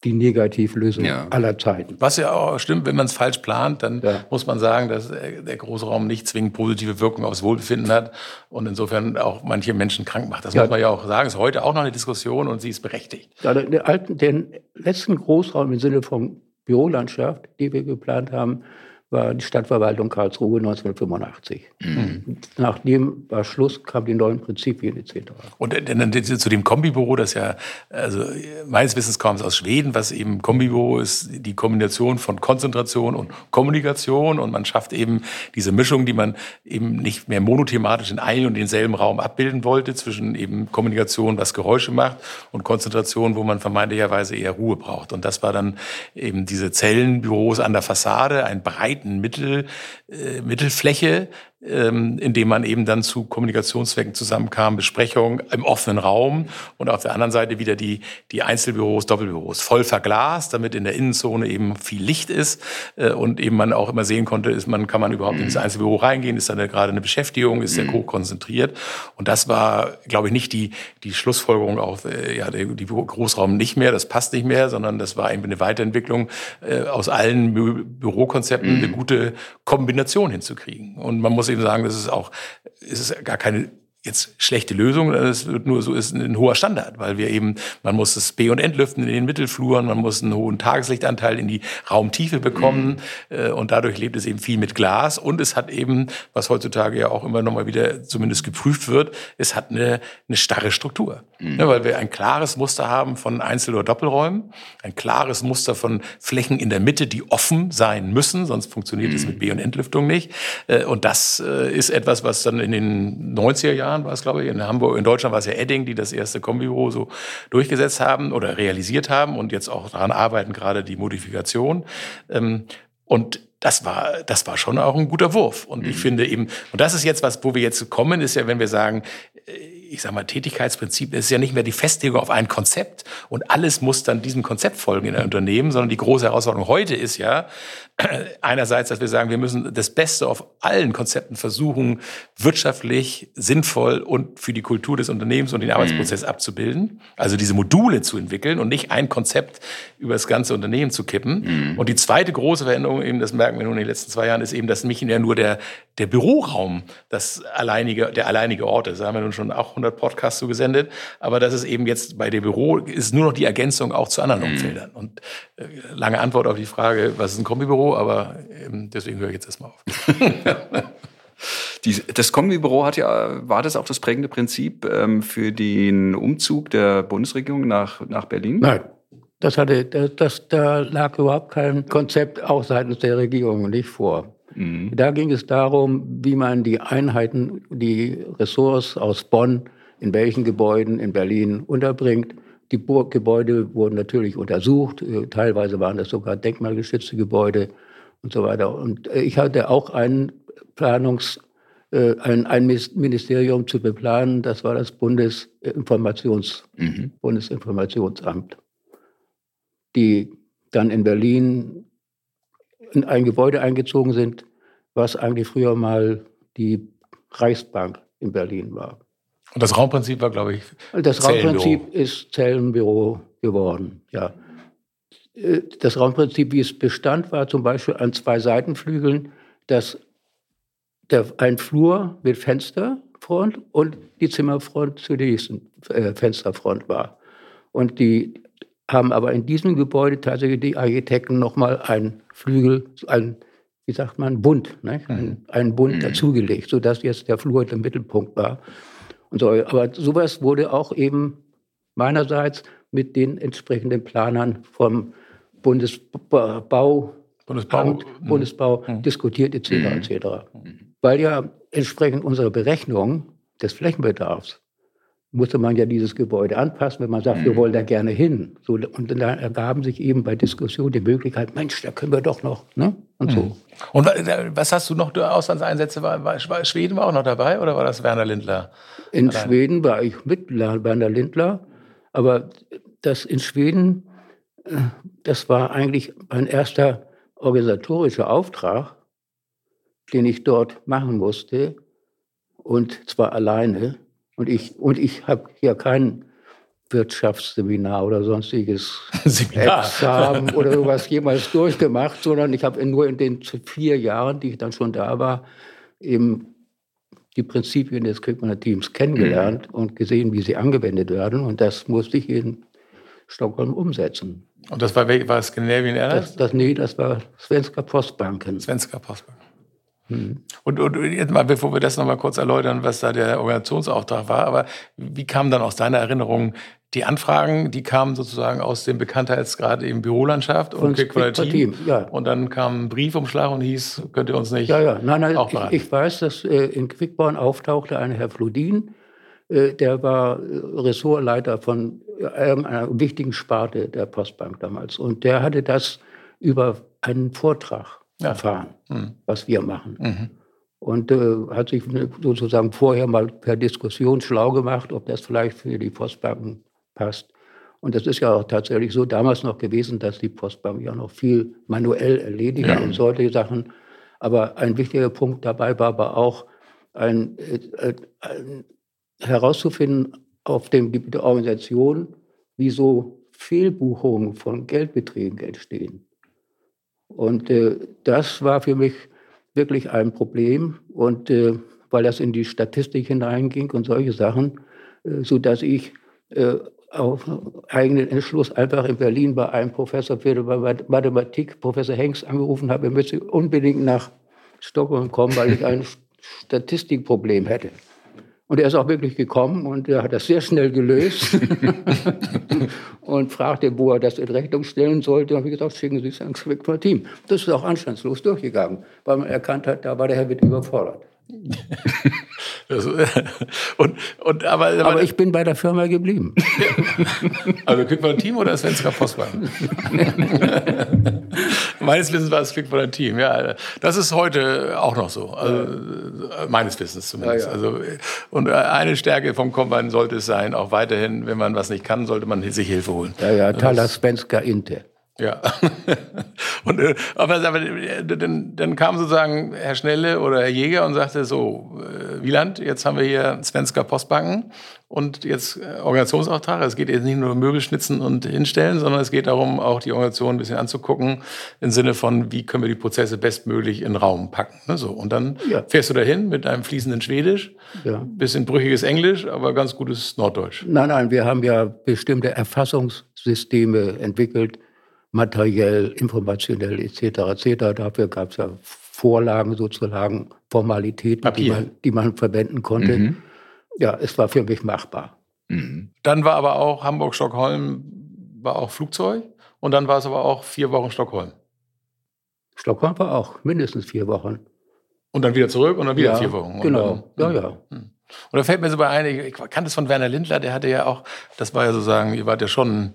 die Negativlösung ja. aller Zeiten. Was ja auch stimmt, wenn man es falsch plant, dann ja. muss man sagen, dass der Großraum nicht zwingend positive Wirkung aufs Wohlbefinden hat und insofern auch manche Menschen krank macht. Das ja. muss man ja auch sagen. Ist heute auch noch eine Diskussion und sie ist berechtigt. Ja, den, alten, den letzten Großraum im Sinne von Bürolandschaft, die wir geplant haben, war die Stadtverwaltung Karlsruhe 1985. Mhm. Nachdem war Schluss, kamen die neuen Prinzipien etc. Und dann zu dem Kombibüro, das ja, also meines Wissens kommt es aus Schweden, was eben Kombibüro ist, die Kombination von Konzentration und Kommunikation und man schafft eben diese Mischung, die man eben nicht mehr monothematisch in einem und denselben Raum abbilden wollte, zwischen eben Kommunikation, was Geräusche macht und Konzentration, wo man vermeintlicherweise eher Ruhe braucht. Und das war dann eben diese Zellenbüros an der Fassade, ein breit breiten Mittel, äh, Mittelfläche, ähm, indem man eben dann zu Kommunikationszwecken zusammenkam, Besprechungen im offenen Raum und auf der anderen Seite wieder die, die Einzelbüros, Doppelbüros, voll verglast, damit in der Innenzone eben viel Licht ist äh, und eben man auch immer sehen konnte, ist man, kann man überhaupt mhm. in das. Einzelbüro reingehen, ist da gerade eine Beschäftigung, ist mhm. der hoch konzentriert und das war, glaube ich, nicht die, die Schlussfolgerung auf, äh, ja, die, die Großraum nicht mehr, das passt nicht mehr, sondern das war eben eine Weiterentwicklung äh, aus allen Bü Bürokonzepten, mhm. eine gute Kombination hinzukriegen und man muss eben sagen, das ist auch, ist es gar keine jetzt schlechte Lösung, es wird nur so ist ein hoher Standard, weil wir eben, man muss das B- und Entlüften in den Mittelfluren, man muss einen hohen Tageslichtanteil in die Raumtiefe bekommen mhm. und dadurch lebt es eben viel mit Glas und es hat eben, was heutzutage ja auch immer noch mal wieder zumindest geprüft wird, es hat eine, eine starre Struktur, mhm. ja, weil wir ein klares Muster haben von Einzel- oder Doppelräumen, ein klares Muster von Flächen in der Mitte, die offen sein müssen, sonst funktioniert mhm. es mit B- und Entlüftung nicht äh, und das äh, ist etwas, was dann in den 90er Jahren Jahren war es, glaube ich, in Hamburg, in Deutschland war es ja Edding, die das erste Kombibüro so durchgesetzt haben oder realisiert haben und jetzt auch daran arbeiten, gerade die Modifikation. Ähm, und das war, das war schon auch ein guter Wurf. Und ich mhm. finde eben, und das ist jetzt was, wo wir jetzt kommen, ist ja, wenn wir sagen, äh, ich sag mal, Tätigkeitsprinzip ist ja nicht mehr die Festlegung auf ein Konzept und alles muss dann diesem Konzept folgen in einem Unternehmen, sondern die große Herausforderung heute ist ja, einerseits, dass wir sagen, wir müssen das Beste auf allen Konzepten versuchen, wirtschaftlich, sinnvoll und für die Kultur des Unternehmens und den Arbeitsprozess mhm. abzubilden. Also diese Module zu entwickeln und nicht ein Konzept über das ganze Unternehmen zu kippen. Mhm. Und die zweite große Veränderung, eben, das merken wir nun in den letzten zwei Jahren, ist eben, dass nicht ja nur der, der Büroraum das alleinige, der alleinige Ort ist. Da haben wir nun schon auch 100 Podcasts zu gesendet. Aber das ist eben jetzt bei dem Büro, ist nur noch die Ergänzung auch zu anderen mhm. Umfeldern. Und äh, lange Antwort auf die Frage, was ist ein Kombibüro? aber ähm, deswegen höre ich jetzt erstmal auf. Die, das Kombibüro hat ja, war das auch das prägende Prinzip ähm, für den Umzug der Bundesregierung nach, nach Berlin? Nein. Das hatte, das, das, da lag überhaupt kein Konzept auch seitens der Regierung nicht vor. Mhm. Da ging es darum, wie man die Einheiten, die Ressorts aus Bonn in welchen Gebäuden in Berlin unterbringt. Die Gebäude wurden natürlich untersucht. Äh, teilweise waren das sogar denkmalgeschützte Gebäude und so weiter. Und äh, ich hatte auch einen Planungs, äh, ein, ein Ministerium zu beplanen. Das war das Bundesinformations, mhm. Bundesinformationsamt, die dann in Berlin in ein Gebäude eingezogen sind, was eigentlich früher mal die Reichsbank in Berlin war. Und das Raumprinzip war, glaube ich, Das Raumprinzip ist Zellenbüro geworden, ja. Äh, das Raumprinzip, wie es bestand, war zum Beispiel an zwei Seitenflügeln, dass der, ein Flur mit Fensterfront und die Zimmerfront zu der nächsten äh, Fensterfront war. Und die haben aber in diesem Gebäude tatsächlich die Architekten nochmal einen Flügel, ein, wie sagt man, Bund, ne? einen, einen Bund mhm. dazugelegt, sodass jetzt der Flur der Mittelpunkt war und so. Aber sowas wurde auch eben meinerseits mit den entsprechenden Planern vom Bundesbau, Bundesbau, Bundesbau mhm. diskutiert etc. Mhm. etc. Weil ja entsprechend unserer Berechnung des Flächenbedarfs musste man ja dieses Gebäude anpassen, wenn man sagt, mhm. wir wollen da gerne hin. So, und dann ergaben sich eben bei Diskussionen die Möglichkeit, Mensch, da können wir doch noch. Ne? Und so. Mhm. Und was hast du noch für Auslandseinsätze? War, war, Schweden war auch noch dabei oder war das Werner Lindler? In allein? Schweden war ich mit Werner Lindler, aber das in Schweden, äh, das war eigentlich mein erster organisatorischer Auftrag, den ich dort machen musste und zwar alleine. Und ich, und ich habe hier kein Wirtschaftsseminar oder sonstiges Seminar. Examen oder sowas jemals durchgemacht, sondern ich habe nur in den vier Jahren, die ich dann schon da war, eben die Prinzipien des Kriegmanner Teams kennengelernt mhm. und gesehen, wie sie angewendet werden. Und das musste ich in Stockholm umsetzen. Und das war, war Scandinavian Airlines? Das, das, nee, das war Svenska Postbanken. Svenska Postbanken. Mhm. Und, und jetzt mal, bevor wir das nochmal kurz erläutern, was da der Organisationsauftrag war, aber wie kamen dann aus deiner Erinnerung die Anfragen, die kamen sozusagen aus dem Bekanntheitsgrad im Bürolandschaft und Team. Ja. Und dann kam ein Briefumschlag und hieß, könnt ihr uns nicht Ja, ja, nein, nein, ich, ich, weiß, dass äh, in Quickborn auftauchte ein Herr Fludin, äh, der war äh, Ressortleiter von irgendeiner wichtigen Sparte der Postbank damals. Und der hatte das über einen Vortrag ja. erfahren, mhm. was wir machen. Mhm. Und äh, hat sich sozusagen vorher mal per Diskussion schlau gemacht, ob das vielleicht für die Postbanken passt. Und das ist ja auch tatsächlich so damals noch gewesen, dass die Postbank ja noch viel manuell erledigt ja. und solche Sachen. Aber ein wichtiger Punkt dabei war aber auch, ein, äh, ein, herauszufinden auf dem Gebiet der Organisation, wieso Fehlbuchungen von Geldbeträgen entstehen. Und äh, das war für mich wirklich ein Problem. Und äh, weil das in die Statistik hineinging und solche Sachen, äh, so dass ich äh, auf eigenen Entschluss einfach in Berlin bei einem Professor für Mathematik, Professor Hengst, angerufen habe, er müsse unbedingt nach Stockholm kommen, weil ich ein Statistikproblem hätte. Und er ist auch wirklich gekommen und er hat das sehr schnell gelöst und fragte, wo er das in Rechnung stellen sollte. Und habe ich gesagt, schicken Sie es ans Team. Das ist auch anstandslos durchgegangen, weil man erkannt hat, da war der Herr Witt überfordert. Das, und, und, aber, aber, aber, ich bin bei der Firma geblieben. also Quickborn Team oder Svenska Postbank? meines Wissens war es Quickborn Team, ja. Das ist heute auch noch so. Also, meines Wissens zumindest. Ja, ja. Also, und eine Stärke vom Combine sollte es sein, auch weiterhin, wenn man was nicht kann, sollte man sich Hilfe holen. Ja, ja, Tala Svenska Inte. Ja. und, äh, aber, aber äh, dann, dann, kam sozusagen Herr Schnelle oder Herr Jäger und sagte so, äh, Wieland, jetzt haben wir hier Svenska Postbanken und jetzt Organisationsauftrag. Es geht jetzt nicht nur um Möbelschnitzen und hinstellen, sondern es geht darum, auch die Organisation ein bisschen anzugucken, im Sinne von, wie können wir die Prozesse bestmöglich in den Raum packen. Ne, so. Und dann ja. fährst du dahin mit einem fließenden Schwedisch, ja. bisschen brüchiges Englisch, aber ganz gutes Norddeutsch. Nein, nein, wir haben ja bestimmte Erfassungssysteme entwickelt, materiell, informationell etc. etc. Dafür gab es ja Vorlagen sozusagen, Formalitäten, die man, die man, verwenden konnte. Mhm. Ja, es war für mich machbar. Mhm. Dann war aber auch Hamburg-Stockholm, war auch Flugzeug und dann war es aber auch vier Wochen Stockholm. Stockholm war auch mindestens vier Wochen. Und dann wieder zurück und dann wieder ja, vier Wochen. Genau, dann, ja, ja. Hm. Und da fällt mir so bei ein, ich kannte es von Werner Lindler, der hatte ja auch, das war ja sozusagen, ihr wart ja schon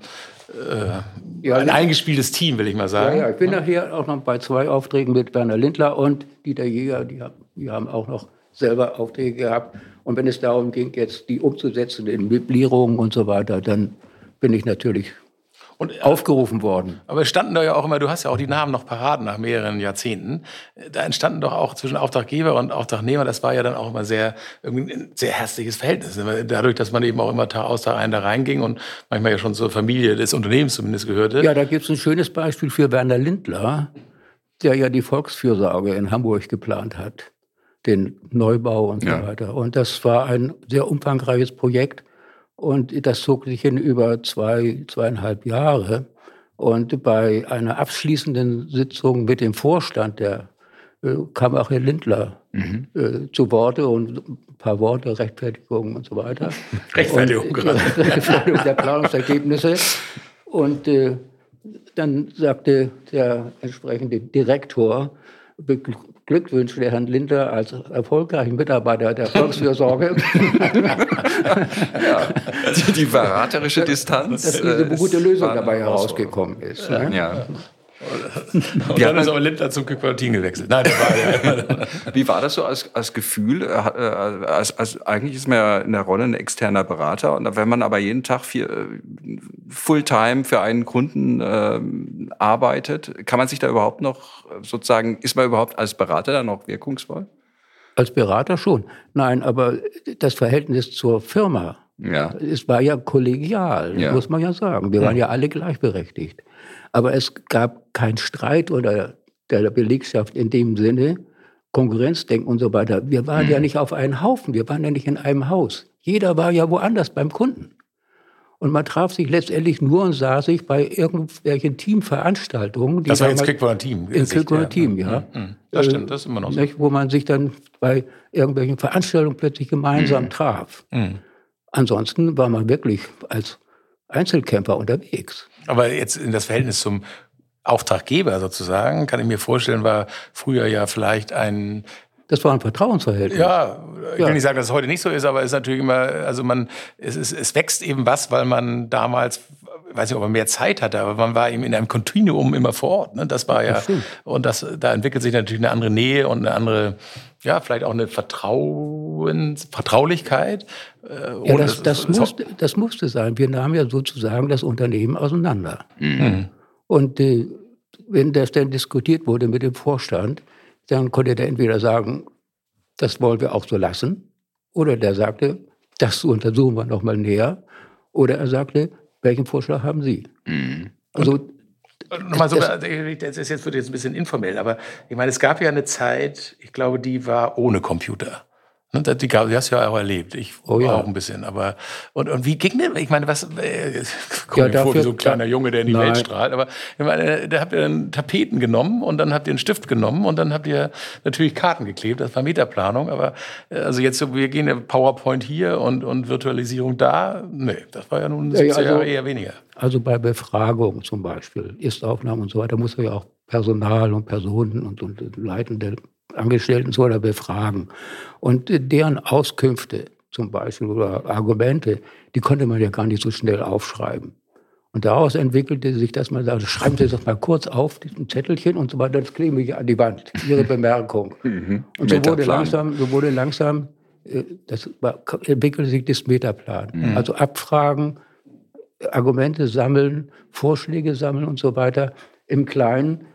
äh, ja, ein eingespieltes Team, will ich mal sagen. Ja, ja. ich bin nachher auch noch bei zwei Aufträgen mit Werner Lindler und Dieter Jäger, die, die haben auch noch selber Aufträge gehabt. Und wenn es darum ging, jetzt die umzusetzen in Möblierungen und so weiter, dann bin ich natürlich und, äh, aufgerufen worden. Aber es standen da ja auch immer, du hast ja auch die Namen noch parat nach mehreren Jahrzehnten. Da entstanden doch auch zwischen Auftraggeber und Auftragnehmer, das war ja dann auch immer sehr, irgendwie ein sehr herzliches Verhältnis. Dadurch, dass man eben auch immer Tag aus, Tag ein da reinging und manchmal ja schon zur Familie des Unternehmens zumindest gehörte. Ja, da gibt es ein schönes Beispiel für Werner Lindler, der ja die Volksfürsorge in Hamburg geplant hat. Den Neubau und so ja. weiter. Und das war ein sehr umfangreiches Projekt. Und das zog sich hin über zwei, zweieinhalb Jahre. Und bei einer abschließenden Sitzung mit dem Vorstand, der äh, kam auch Herr Lindler mhm. äh, zu Worte und ein paar Worte, Rechtfertigung und so weiter. Rechtfertigung und, gerade. Rechtfertigung der Planungsergebnisse. Und äh, dann sagte der entsprechende Direktor, Glückwünsche der Herrn Lindler als erfolgreichen Mitarbeiter der Volksfürsorge. ja, die, die beraterische Distanz. Dass diese gute Lösung dabei herausgekommen ist. Ne? Ja. Und dann ist aber Lindner zum Kypertin gewechselt. Nein, der war ja. Wie war das so als, als Gefühl? Äh, äh, als, als, eigentlich ist man ja in der Rolle ein externer Berater. Und wenn man aber jeden Tag vier, äh, Fulltime für einen Kunden äh, arbeitet, kann man sich da überhaupt noch sozusagen, ist man überhaupt als Berater dann noch wirkungsvoll? Als Berater schon. Nein, aber das Verhältnis zur Firma, ja. es war ja kollegial, ja. muss man ja sagen. Wir waren ja alle gleichberechtigt. Aber es gab keinen Streit oder der Belegschaft in dem Sinne, Konkurrenzdenken und so weiter. Wir waren mhm. ja nicht auf einen Haufen, wir waren ja nicht in einem Haus. Jeder war ja woanders beim Kunden. Und man traf sich letztendlich nur und sah sich bei irgendwelchen Teamveranstaltungen. das war jetzt Quickborn Team. In Quickborn Team, ja. Mhm. mhm. Das stimmt, das ist immer noch so. Wo man sich dann bei irgendwelchen Veranstaltungen plötzlich gemeinsam mhm. traf. Mhm. Ansonsten war man wirklich als Einzelkämpfer unterwegs. Aber jetzt in das Verhältnis zum Auftraggeber sozusagen, kann ich mir vorstellen, war früher ja vielleicht ein das war ein Vertrauensverhältnis. Ja, ich will nicht sagen, dass es heute nicht so ist, aber es ist natürlich immer, also man, es, ist, es wächst eben was, weil man damals, weiß nicht, ob man mehr Zeit hatte, aber man war eben in einem Kontinuum immer vor Ort. Ne? Das war ja, das und das, da entwickelt sich natürlich eine andere Nähe und eine andere, ja, vielleicht auch eine Vertrauens, Vertraulichkeit. Äh, ja, das, das, das, musste, das musste sein. Wir nahmen ja sozusagen das Unternehmen auseinander. Mhm. Und äh, wenn das dann diskutiert wurde mit dem Vorstand, dann konnte der entweder sagen, das wollen wir auch so lassen, oder der sagte, das untersuchen wir noch mal näher, oder er sagte, welchen Vorschlag haben Sie? Mhm. Also Nochmal so, das ist jetzt wird jetzt ein bisschen informell, aber ich meine, es gab ja eine Zeit, ich glaube, die war ohne Computer. Ne, die, die hast du ja auch erlebt. Ich oh, ja. auch ein bisschen. Aber und, und wie ging denn? Ich meine, was äh, komm ja, mir vor wie so ein kleiner Junge, der in die nein. Welt strahlt. Aber ich meine, da habt ihr dann Tapeten genommen und dann habt ihr einen Stift genommen und dann habt ihr natürlich Karten geklebt. Das war Metaplanung. Aber äh, also jetzt so, wir gehen PowerPoint hier und, und Virtualisierung da. Nee, das war ja nun ja, also, eher weniger. Also bei Befragung zum Beispiel, Ist-Aufnahmen und so weiter, muss ja auch Personal und Personen und, und leitende Angestellten so oder befragen. Und deren Auskünfte zum Beispiel oder Argumente, die konnte man ja gar nicht so schnell aufschreiben. Und daraus entwickelte sich, dass man sagte, schreiben Sie das mal kurz auf, ein Zettelchen und so weiter, das kleben wir an die Wand, Ihre Bemerkung. Mhm. Und so wurde, langsam, so wurde langsam, äh, das entwickelte sich das Metaplan. Mhm. Also abfragen, Argumente sammeln, Vorschläge sammeln und so weiter im Kleinen,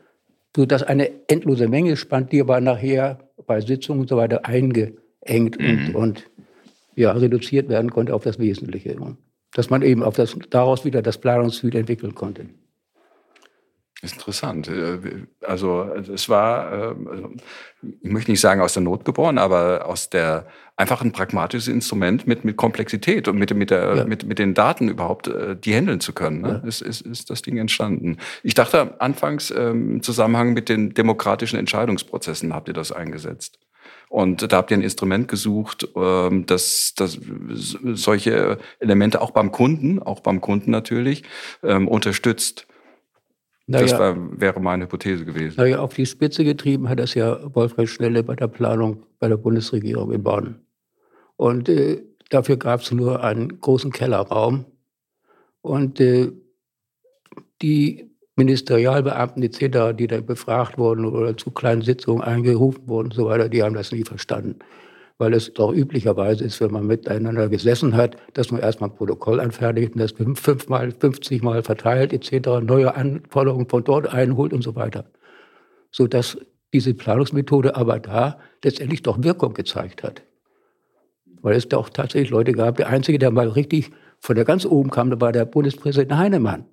sodass eine endlose Menge spannt, die aber nachher bei Sitzungen und so weiter eingeengt mhm. und, und ja, reduziert werden konnte auf das Wesentliche. Dass man eben auf das, daraus wieder das Planungsziel entwickeln konnte. Ist interessant. Äh, also es war, ähm, also, ich möchte nicht sagen aus der Not geboren, aber aus der einfach ein pragmatisches Instrument mit, mit Komplexität und mit, mit, der, ja. mit, mit den Daten überhaupt äh, die handeln zu können. Ne? Ja. Ist, ist, ist das Ding entstanden. Ich dachte anfangs ähm, im Zusammenhang mit den demokratischen Entscheidungsprozessen habt ihr das eingesetzt. Und da habt ihr ein Instrument gesucht, ähm, das, das solche Elemente auch beim Kunden, auch beim Kunden natürlich, unterstützt. Naja, das war, wäre meine Hypothese gewesen. Naja, auf die Spitze getrieben hat das ja Wolfgang Schnelle bei der Planung bei der Bundesregierung in Bonn. Und äh, dafür gab es nur einen großen Kellerraum. Und äh, die Ministerialbeamten etc., die da befragt wurden oder zu kleinen Sitzungen eingerufen wurden und so weiter, die haben das nie verstanden. Weil es doch üblicherweise ist, wenn man miteinander gesessen hat, dass man erstmal ein Protokoll anfertigt und das fünfmal, 50 Mal verteilt etc., neue Anforderungen von dort einholt und so weiter. Sodass diese Planungsmethode aber da letztendlich doch Wirkung gezeigt hat. Weil es doch tatsächlich Leute gab, der Einzige, der mal richtig von der ganz oben kam, war der Bundespräsident Heinemann.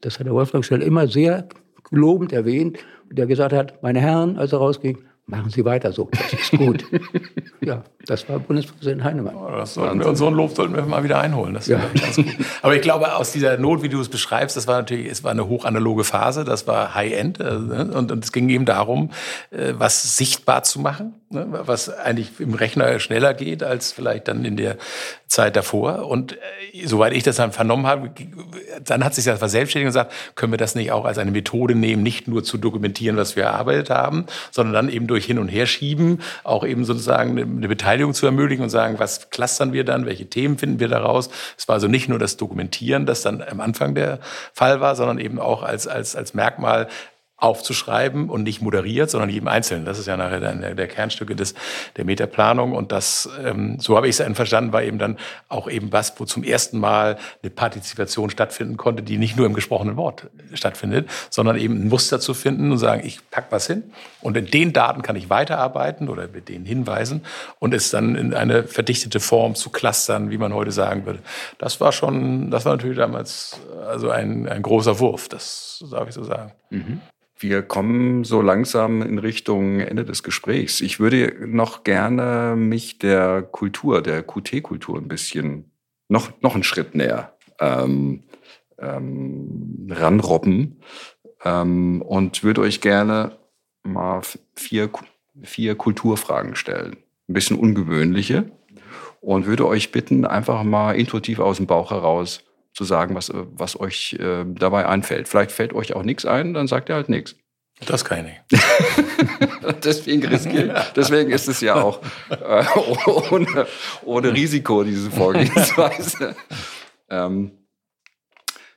Das hat der Wolfgang Schell immer sehr lobend erwähnt, der gesagt hat, meine Herren, als er rausging, machen Sie weiter so, das ist gut. ja, das war Bundespräsident Heinemann. Oh, das sollten wir, und so ein Lob sollten wir mal wieder einholen. Das ja. ganz gut. Aber ich glaube, aus dieser Not, wie du es beschreibst, das war natürlich, es war eine hochanaloge Phase, das war High-End. Äh, und, und es ging eben darum, äh, was sichtbar zu machen, ne, was eigentlich im Rechner schneller geht als vielleicht dann in der Zeit davor. Und äh, soweit ich das dann vernommen habe, dann hat sich das verselbstständigt und gesagt, können wir das nicht auch als eine Methode nehmen, nicht nur zu dokumentieren, was wir erarbeitet haben, sondern dann eben durch Hin- und Herschieben auch eben sozusagen eine Beteiligung zu ermöglichen und sagen, was clustern wir dann, welche Themen finden wir daraus. Es war also nicht nur das Dokumentieren, das dann am Anfang der Fall war, sondern eben auch als, als, als Merkmal aufzuschreiben und nicht moderiert, sondern jedem Einzelnen. Das ist ja nachher der, der Kernstücke des, der Metaplanung. Und das, ähm, so habe ich es dann verstanden, war eben dann auch eben was, wo zum ersten Mal eine Partizipation stattfinden konnte, die nicht nur im gesprochenen Wort stattfindet, sondern eben ein Muster zu finden und sagen, ich pack was hin und in den Daten kann ich weiterarbeiten oder mit den Hinweisen und es dann in eine verdichtete Form zu clustern, wie man heute sagen würde. Das war schon, das war natürlich damals also ein, ein großer Wurf, das darf ich so sagen. Mhm. Wir kommen so langsam in Richtung Ende des Gesprächs. Ich würde noch gerne mich der Kultur, der QT-Kultur ein bisschen noch, noch einen Schritt näher ähm, ähm, ranrobben ähm, und würde euch gerne mal vier, vier Kulturfragen stellen. Ein bisschen ungewöhnliche und würde euch bitten, einfach mal intuitiv aus dem Bauch heraus zu sagen, was, was euch äh, dabei einfällt. Vielleicht fällt euch auch nichts ein, dann sagt ihr halt nichts. Das kann ich nicht. deswegen, riskieren, deswegen ist es ja auch äh, ohne, ohne Risiko, diese Vorgehensweise. ähm,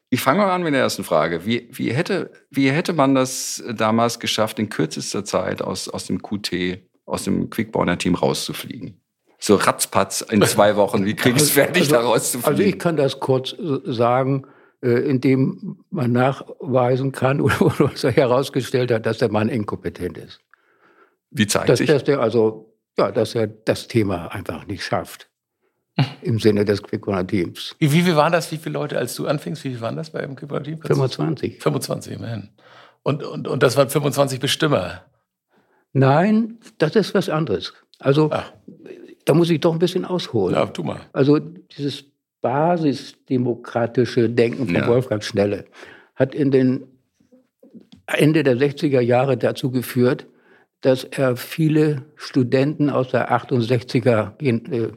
ich fange mal an mit der ersten Frage. Wie, wie, hätte, wie hätte man das damals geschafft, in kürzester Zeit aus, aus dem QT, aus dem Quickborner-Team rauszufliegen? So ratzpatz in zwei Wochen. Wie kriege ich es fertig, also, da rauszufliegen? Also ich kann das kurz äh, sagen, äh, indem man nachweisen kann oder, oder herausgestellt hat, dass der Mann inkompetent ist. Wie zeigt dass, sich? Dass der also, ja, dass er das Thema einfach nicht schafft. Im Sinne des Quickcorner Teams. Wie, wie viel waren das? Wie viele Leute, als du anfingst, wie viele waren das beim Quickcorner Team? 25. 25, immerhin. Und, und, und das waren 25 Bestimmer? Nein, das ist was anderes. Also, Ach da muss ich doch ein bisschen ausholen. Ja, tu mal. Also dieses basisdemokratische Denken von ja. Wolfgang Schnelle hat in den Ende der 60er Jahre dazu geführt, dass er viele Studenten aus der 68er äh,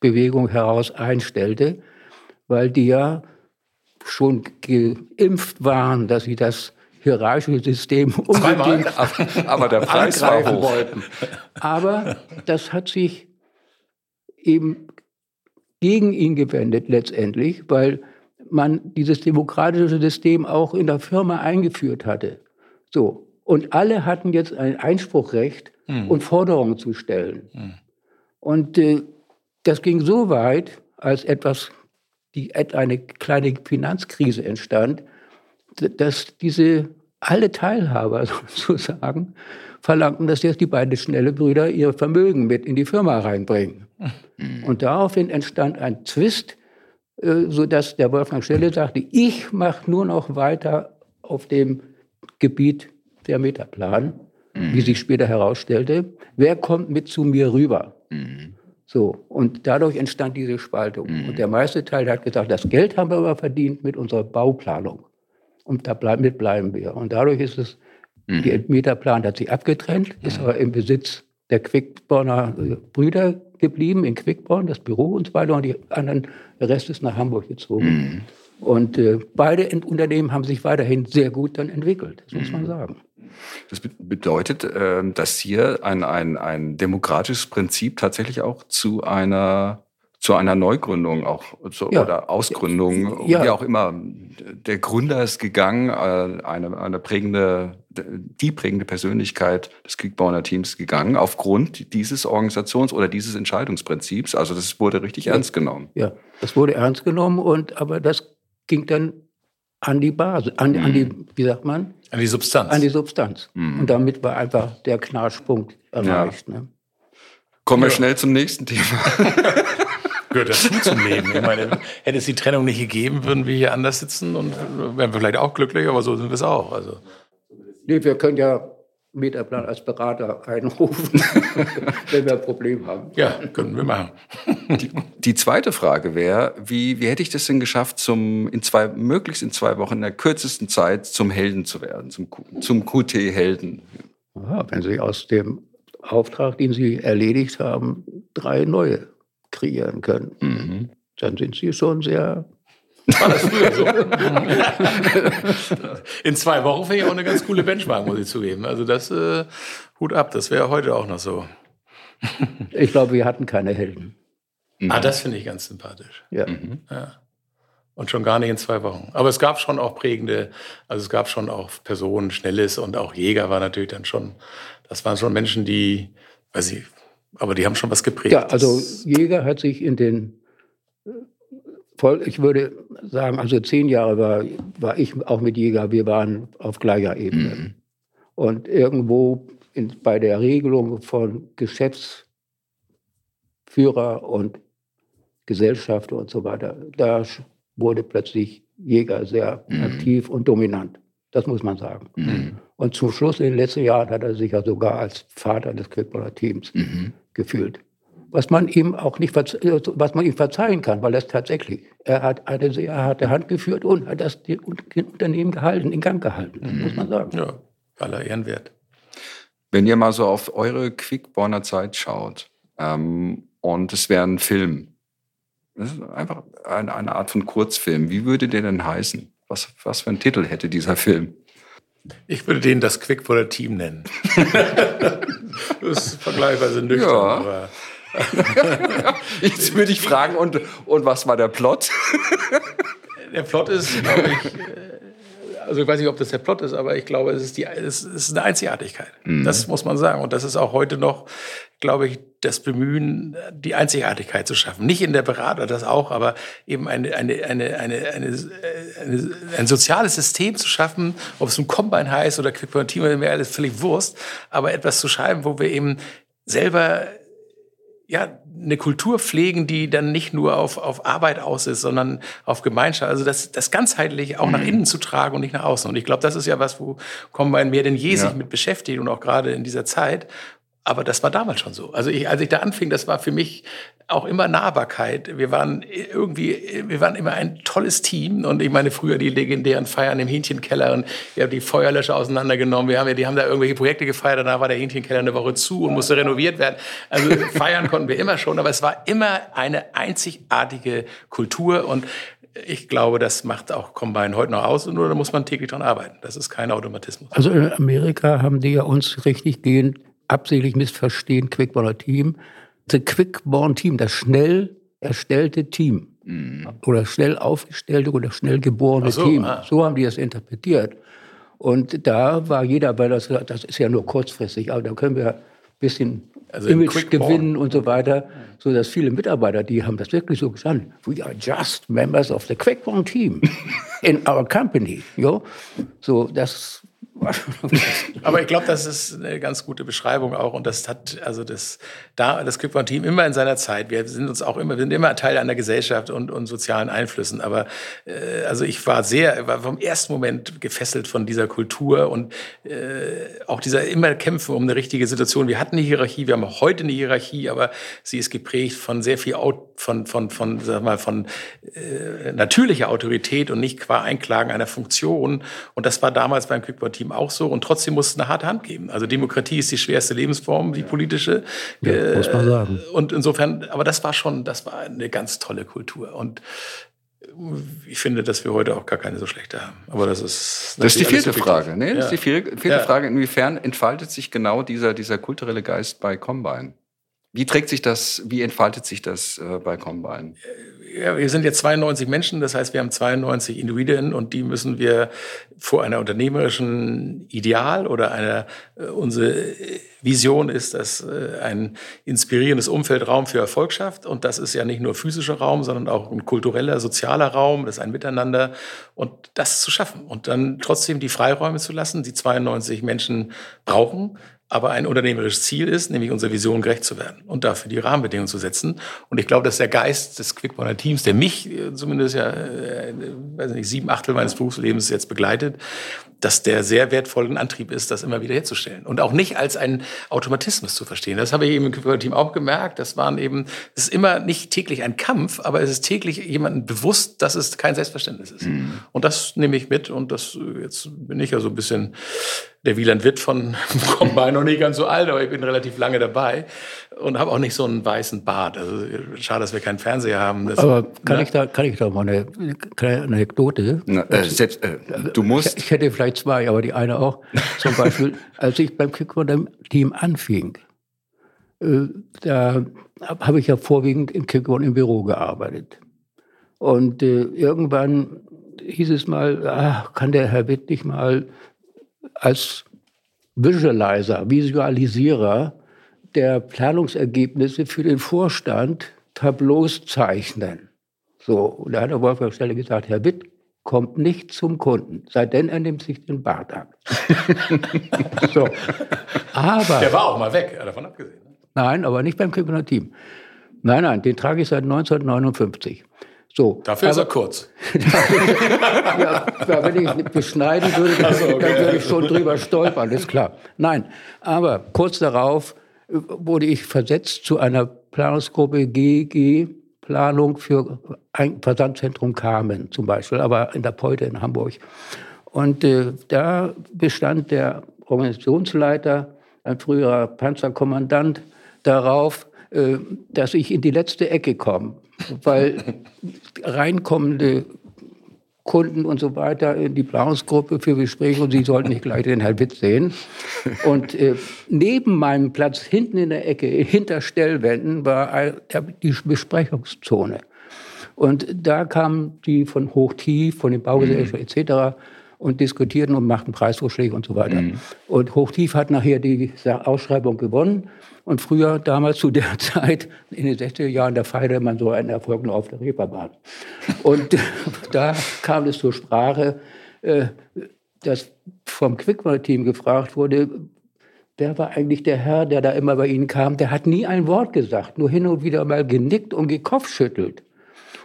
Bewegung heraus einstellte, weil die ja schon geimpft waren, dass sie das hierarchische System unbedingt aber der Preis angreifen wollten. Aber das hat sich eben gegen ihn gewendet letztendlich, weil man dieses demokratische System auch in der Firma eingeführt hatte. So. Und alle hatten jetzt ein Einspruchrecht hm. und Forderungen zu stellen. Hm. Und äh, das ging so weit, als etwas, die, eine kleine Finanzkrise entstand, dass diese alle Teilhaber sozusagen verlangten, dass jetzt die beiden schnelle Brüder ihr Vermögen mit in die Firma reinbringen. Mhm. Und daraufhin entstand ein Zwist, äh, sodass der Wolfgang Schelle sagte, ich mache nur noch weiter auf dem Gebiet der Metaplan, mhm. wie sich später herausstellte. Wer kommt mit zu mir rüber? Mhm. So, und dadurch entstand diese Spaltung. Mhm. Und der meiste Teil hat gesagt, das Geld haben wir aber verdient mit unserer Bauplanung. Und damit bleiben wir. Und dadurch ist es, mhm. der Metaplan hat sich abgetrennt, ist aber im Besitz der Quickborner äh, Brüder geblieben, in Quickborn, das Büro und so weiter. Und die anderen, der Rest ist nach Hamburg gezogen. Mhm. Und äh, beide Unternehmen haben sich weiterhin sehr gut dann entwickelt, das muss man mhm. sagen. Das bedeutet, ähm, dass hier ein, ein, ein demokratisches Prinzip tatsächlich auch zu einer zu einer Neugründung auch zu, ja. oder Ausgründung, ja. wie auch immer. Der Gründer ist gegangen, äh, eine, eine prägende, die prägende Persönlichkeit des Quickborner Teams gegangen, aufgrund dieses Organisations- oder dieses Entscheidungsprinzips. Also das wurde richtig ja. ernst genommen. Ja, das wurde ernst genommen und aber das ging dann an die Basis, an, mhm. an die, mhm. wie sagt man? An die Substanz. An die Substanz. Mhm. Und damit war einfach der Knarschpunkt erreicht. Ne? Kommen wir schnell zum nächsten Thema. gehört dazu zum Leben. Ich meine, hätte es die Trennung nicht gegeben, würden wir hier anders sitzen und wären wir vielleicht auch glücklich, aber so sind wir es auch. Also. Nee, wir können ja Metaplan als Berater einrufen, wenn wir ein Problem haben. Ja, können wir machen. Die, die zweite Frage wäre, wie, wie hätte ich das denn geschafft, zum, in zwei, möglichst in zwei Wochen in der kürzesten Zeit zum Helden zu werden, zum, zum QT-Helden? wenn Sie aus dem Auftrag, den Sie erledigt haben, drei neue kreieren können, mhm. dann sind sie schon sehr war das früher so? In zwei Wochen finde ich auch eine ganz coole Benchmark, muss ich zugeben. Also das äh, Hut ab, das wäre heute auch noch so. ich glaube, wir hatten keine Helden. Ah, das finde ich ganz sympathisch. Ja. Mhm. ja. Und schon gar nicht in zwei Wochen. Aber es gab schon auch prägende, also es gab schon auch Personen, Schnelles und auch Jäger war natürlich dann schon, das waren schon Menschen, die, weiß ich, aber die haben schon was geprägt. Ja, also Jäger hat sich in den, voll, ich würde sagen, also zehn Jahre war, war ich auch mit Jäger, wir waren auf gleicher Ebene. Mhm. Und irgendwo in, bei der Regelung von Geschäftsführer und Gesellschaft und so weiter, da wurde plötzlich Jäger sehr mhm. aktiv und dominant. Das muss man sagen. Mhm. Und zum Schluss in den letzten Jahren hat er sich ja sogar als Vater des Quickballer Teams mhm gefühlt. Was man ihm auch nicht, was man ihm verzeihen kann, weil er es tatsächlich, er hat eine sehr harte Hand geführt und hat das Unternehmen gehalten, in Gang gehalten, mhm. muss man sagen. Ja, aller Ehrenwert. Wenn ihr mal so auf eure Quickborner Zeit schaut ähm, und es wäre ein Film, das ist einfach eine, eine Art von Kurzfilm, wie würde der denn heißen? Was, was für einen Titel hätte dieser Film? Ich würde den das Quickborner Team nennen. das ist vergleichsweise nüchtern. Ja. Aber Jetzt würde ich fragen, und, und was war der Plot? der Plot ist, glaube ich, äh, also ich weiß nicht, ob das der Plot ist, aber ich glaube, es ist, die, es ist eine Einzigartigkeit. Mhm. Das muss man sagen. Und das ist auch heute noch, glaube ich, das Bemühen, die Einzigartigkeit zu schaffen. Nicht in der Berater, das auch, aber eben eine, eine, eine, eine, eine, eine ein soziales System zu schaffen, ob es ein Combine heißt oder Quick Team, mir alles völlig Wurst, aber etwas zu schreiben, wo wir eben selber ja, eine Kultur pflegen, die dann nicht nur auf, auf Arbeit aus ist, sondern auf Gemeinschaft. Also das, das ganzheitlich auch mhm. nach innen zu tragen und nicht nach außen. Und ich glaube, das ist ja was, wo Combine mehr denn je ja. sich mit beschäftigt und auch gerade in dieser Zeit. Aber das war damals schon so. Also ich, als ich da anfing, das war für mich auch immer Nahbarkeit. Wir waren irgendwie, wir waren immer ein tolles Team. Und ich meine, früher die legendären Feiern im Hähnchenkeller und wir haben die Feuerlöscher auseinandergenommen. Wir haben ja, die haben da irgendwelche Projekte gefeiert. Danach war der Hähnchenkeller eine Woche zu und musste renoviert werden. Also feiern konnten wir immer schon. Aber es war immer eine einzigartige Kultur und ich glaube, das macht auch Combine heute noch aus, nur da muss man täglich dran arbeiten. Das ist kein Automatismus. Also in Amerika haben die ja uns richtig gehend absichtlich missverstehen, Quickborner Team. The Quickborn Team, das schnell erstellte Team mhm. oder schnell aufgestellte oder schnell geborene so, Team. Ah. So haben die das interpretiert. Und da war jeder bei das, das ist ja nur kurzfristig, aber da können wir ein bisschen also Image gewinnen und so weiter, so dass viele Mitarbeiter, die haben das wirklich so gestanden. We are just members of the Quickborn team in our company. Jo? So, das Aber ich glaube, das ist eine ganz gute Beschreibung auch. Und das hat, also das, da, das Clipboard-Team immer in seiner Zeit. Wir sind uns auch immer, wir sind immer Teil einer Gesellschaft und, und sozialen Einflüssen. Aber äh, also ich war sehr, war vom ersten Moment gefesselt von dieser Kultur und äh, auch dieser immer Kämpfen um eine richtige Situation. Wir hatten eine Hierarchie, wir haben auch heute eine Hierarchie, aber sie ist geprägt von sehr viel von, von, von, sag mal, von äh, natürlicher Autorität und nicht qua Einklagen einer Funktion. Und das war damals beim Quickboard-Team eben auch so. Und trotzdem muss es eine harte Hand geben. Also Demokratie ist die schwerste Lebensform, die politische. Ja, äh, muss man sagen. Und insofern, aber das war schon, das war eine ganz tolle Kultur. Und ich finde, dass wir heute auch gar keine so schlechte haben. Aber das ist. Das ist die vierte Frage. Nee, das ist die vierte, vierte ja. Frage. Inwiefern entfaltet sich genau dieser, dieser kulturelle Geist bei Combine? Wie trägt sich das, wie entfaltet sich das äh, bei Combine? ja, wir sind jetzt 92 Menschen, das heißt, wir haben 92 Individuen und die müssen wir vor einer unternehmerischen Ideal oder einer, äh, unsere Vision ist, dass äh, ein inspirierendes Umfeld Raum für Erfolg schafft. Und das ist ja nicht nur physischer Raum, sondern auch ein kultureller, sozialer Raum, das ist ein Miteinander und das zu schaffen und dann trotzdem die Freiräume zu lassen, die 92 Menschen brauchen, aber ein unternehmerisches Ziel ist, nämlich unserer Vision gerecht zu werden und dafür die Rahmenbedingungen zu setzen. Und ich glaube, dass der Geist des Quickborner Teams, der mich äh, zumindest ja, äh, weiß nicht, sieben Achtel meines Berufslebens jetzt begleitet, dass der sehr wertvollen Antrieb ist, das immer wieder herzustellen. Und auch nicht als ein Automatismus zu verstehen. Das habe ich eben im Quickborner-Team auch gemerkt. Das waren eben, es ist immer nicht täglich ein Kampf, aber es ist täglich jemandem bewusst, dass es kein Selbstverständnis ist. Mhm. Und das nehme ich mit. Und das, jetzt bin ich ja so ein bisschen der Wieland Witt von Combine noch nicht ganz so alt, aber ich bin relativ lange dabei und habe auch nicht so einen weißen Bart. Also schade, dass wir keinen Fernseher haben. Das, aber kann ne? ich da kann ich da mal eine kleine Anekdote? Na, äh, selbst, äh, du musst. Ich, ich, hätte vielleicht zwei, aber die eine auch. Zum Beispiel, als ich beim Kickboard-Team anfing, äh, da habe ich ja vorwiegend im Kickboard im Büro gearbeitet. Und äh, irgendwann hieß es mal, ach, kann der Herr Witt nicht mal als Visualizer, Visualisierer der Planungsergebnisse für den Vorstand Tableaus zeichnen. So, und da hat der Wolfgang Stelle gesagt, Herr Witt kommt nicht zum Kunden, seitdem er nimmt sich den Bart ab. so. Aber, der war auch mal weg, davon abgesehen. Ne? Nein, aber nicht beim Kölner Team. Nein, nein, den trage ich seit 1959. So, Dafür aber, ist er kurz. ja, wenn ich beschneiden würde, dann, so, okay. dann würde ich schon drüber stolpern, ist klar. Nein, aber kurz darauf wurde ich versetzt zu einer Planungsgruppe GG, Planung für ein Versandzentrum Carmen zum Beispiel, aber in der Peute in Hamburg. Und äh, da bestand der Organisationsleiter, ein früherer Panzerkommandant, darauf, äh, dass ich in die letzte Ecke komme weil reinkommende Kunden und so weiter in die Planungsgruppe für Gespräche und sie sollten nicht gleich den Herrn Witz sehen. Und äh, neben meinem Platz hinten in der Ecke, hinter Stellwänden, war die Besprechungszone. Und da kamen die von Hochtief, von den Baugesellschaften mhm. etc. und diskutierten und machten Preisvorschläge und so weiter. Mhm. Und Hochtief hat nachher die Ausschreibung gewonnen. Und früher, damals zu der Zeit, in den 60er Jahren, da feierte man so einen Erfolg nur auf der Reeperbahn. Und da kam es zur Sprache, äh, dass vom Quickmart-Team gefragt wurde, wer war eigentlich der Herr, der da immer bei Ihnen kam? Der hat nie ein Wort gesagt, nur hin und wieder mal genickt und gekopfschüttelt.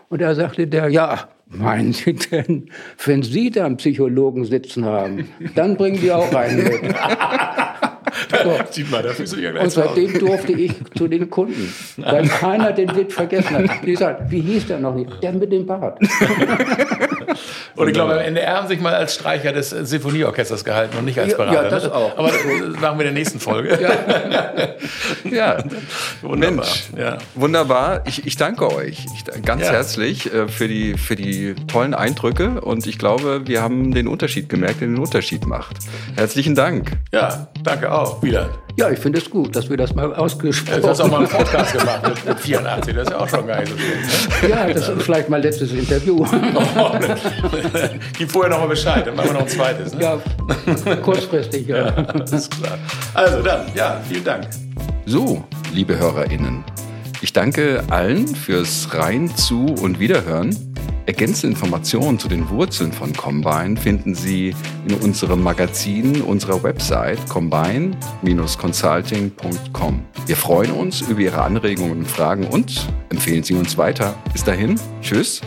Und da sagte der, ja, meinen Sie denn, wenn Sie da einen Psychologen sitzen haben, dann bringen die auch einen mit. Sieht man, dafür sind ja gleich Und seitdem durfte ich zu den Kunden, weil keiner den Witz vergessen hat. Die sagt, wie hieß der noch nicht? Der mit dem Bart. Und ich glaube, am NDR haben sich mal als Streicher des Sinfonieorchesters gehalten und nicht als Berater. Ja, das auch. Aber das machen wir in der nächsten Folge. Ja, Wunderbar. Mensch, Ja. wunderbar. Ich, ich danke euch ich, ganz Ja. herzlich äh, für, die, für die tollen Eindrücke und ich glaube, wir haben den Unterschied gemerkt, der den Unterschied macht. Herzlichen Dank. ja, danke auch. Wieder. Ja, ich finde es gut, dass wir das mal ausgesprochen Du hast auch mal einen Podcast gemacht mit, mit 84. Das ist ja auch schon geil. so Ja, das ist vielleicht mein letztes Interview. Ne? Gib vorher noch mal Bescheid, dann machen wir noch ein zweites. Ne? ja, kurzfristig, ja. Alles klar. Also dann, ja, vielen Dank. So, liebe HörerInnen, ich danke allen fürs Rein, Zu und Wiederhören. Ergänzende Informationen zu den Wurzeln von Combine finden Sie in unserem Magazin unserer Website combine-consulting.com. Wir freuen uns über Ihre Anregungen und Fragen und empfehlen Sie uns weiter. Bis dahin, tschüss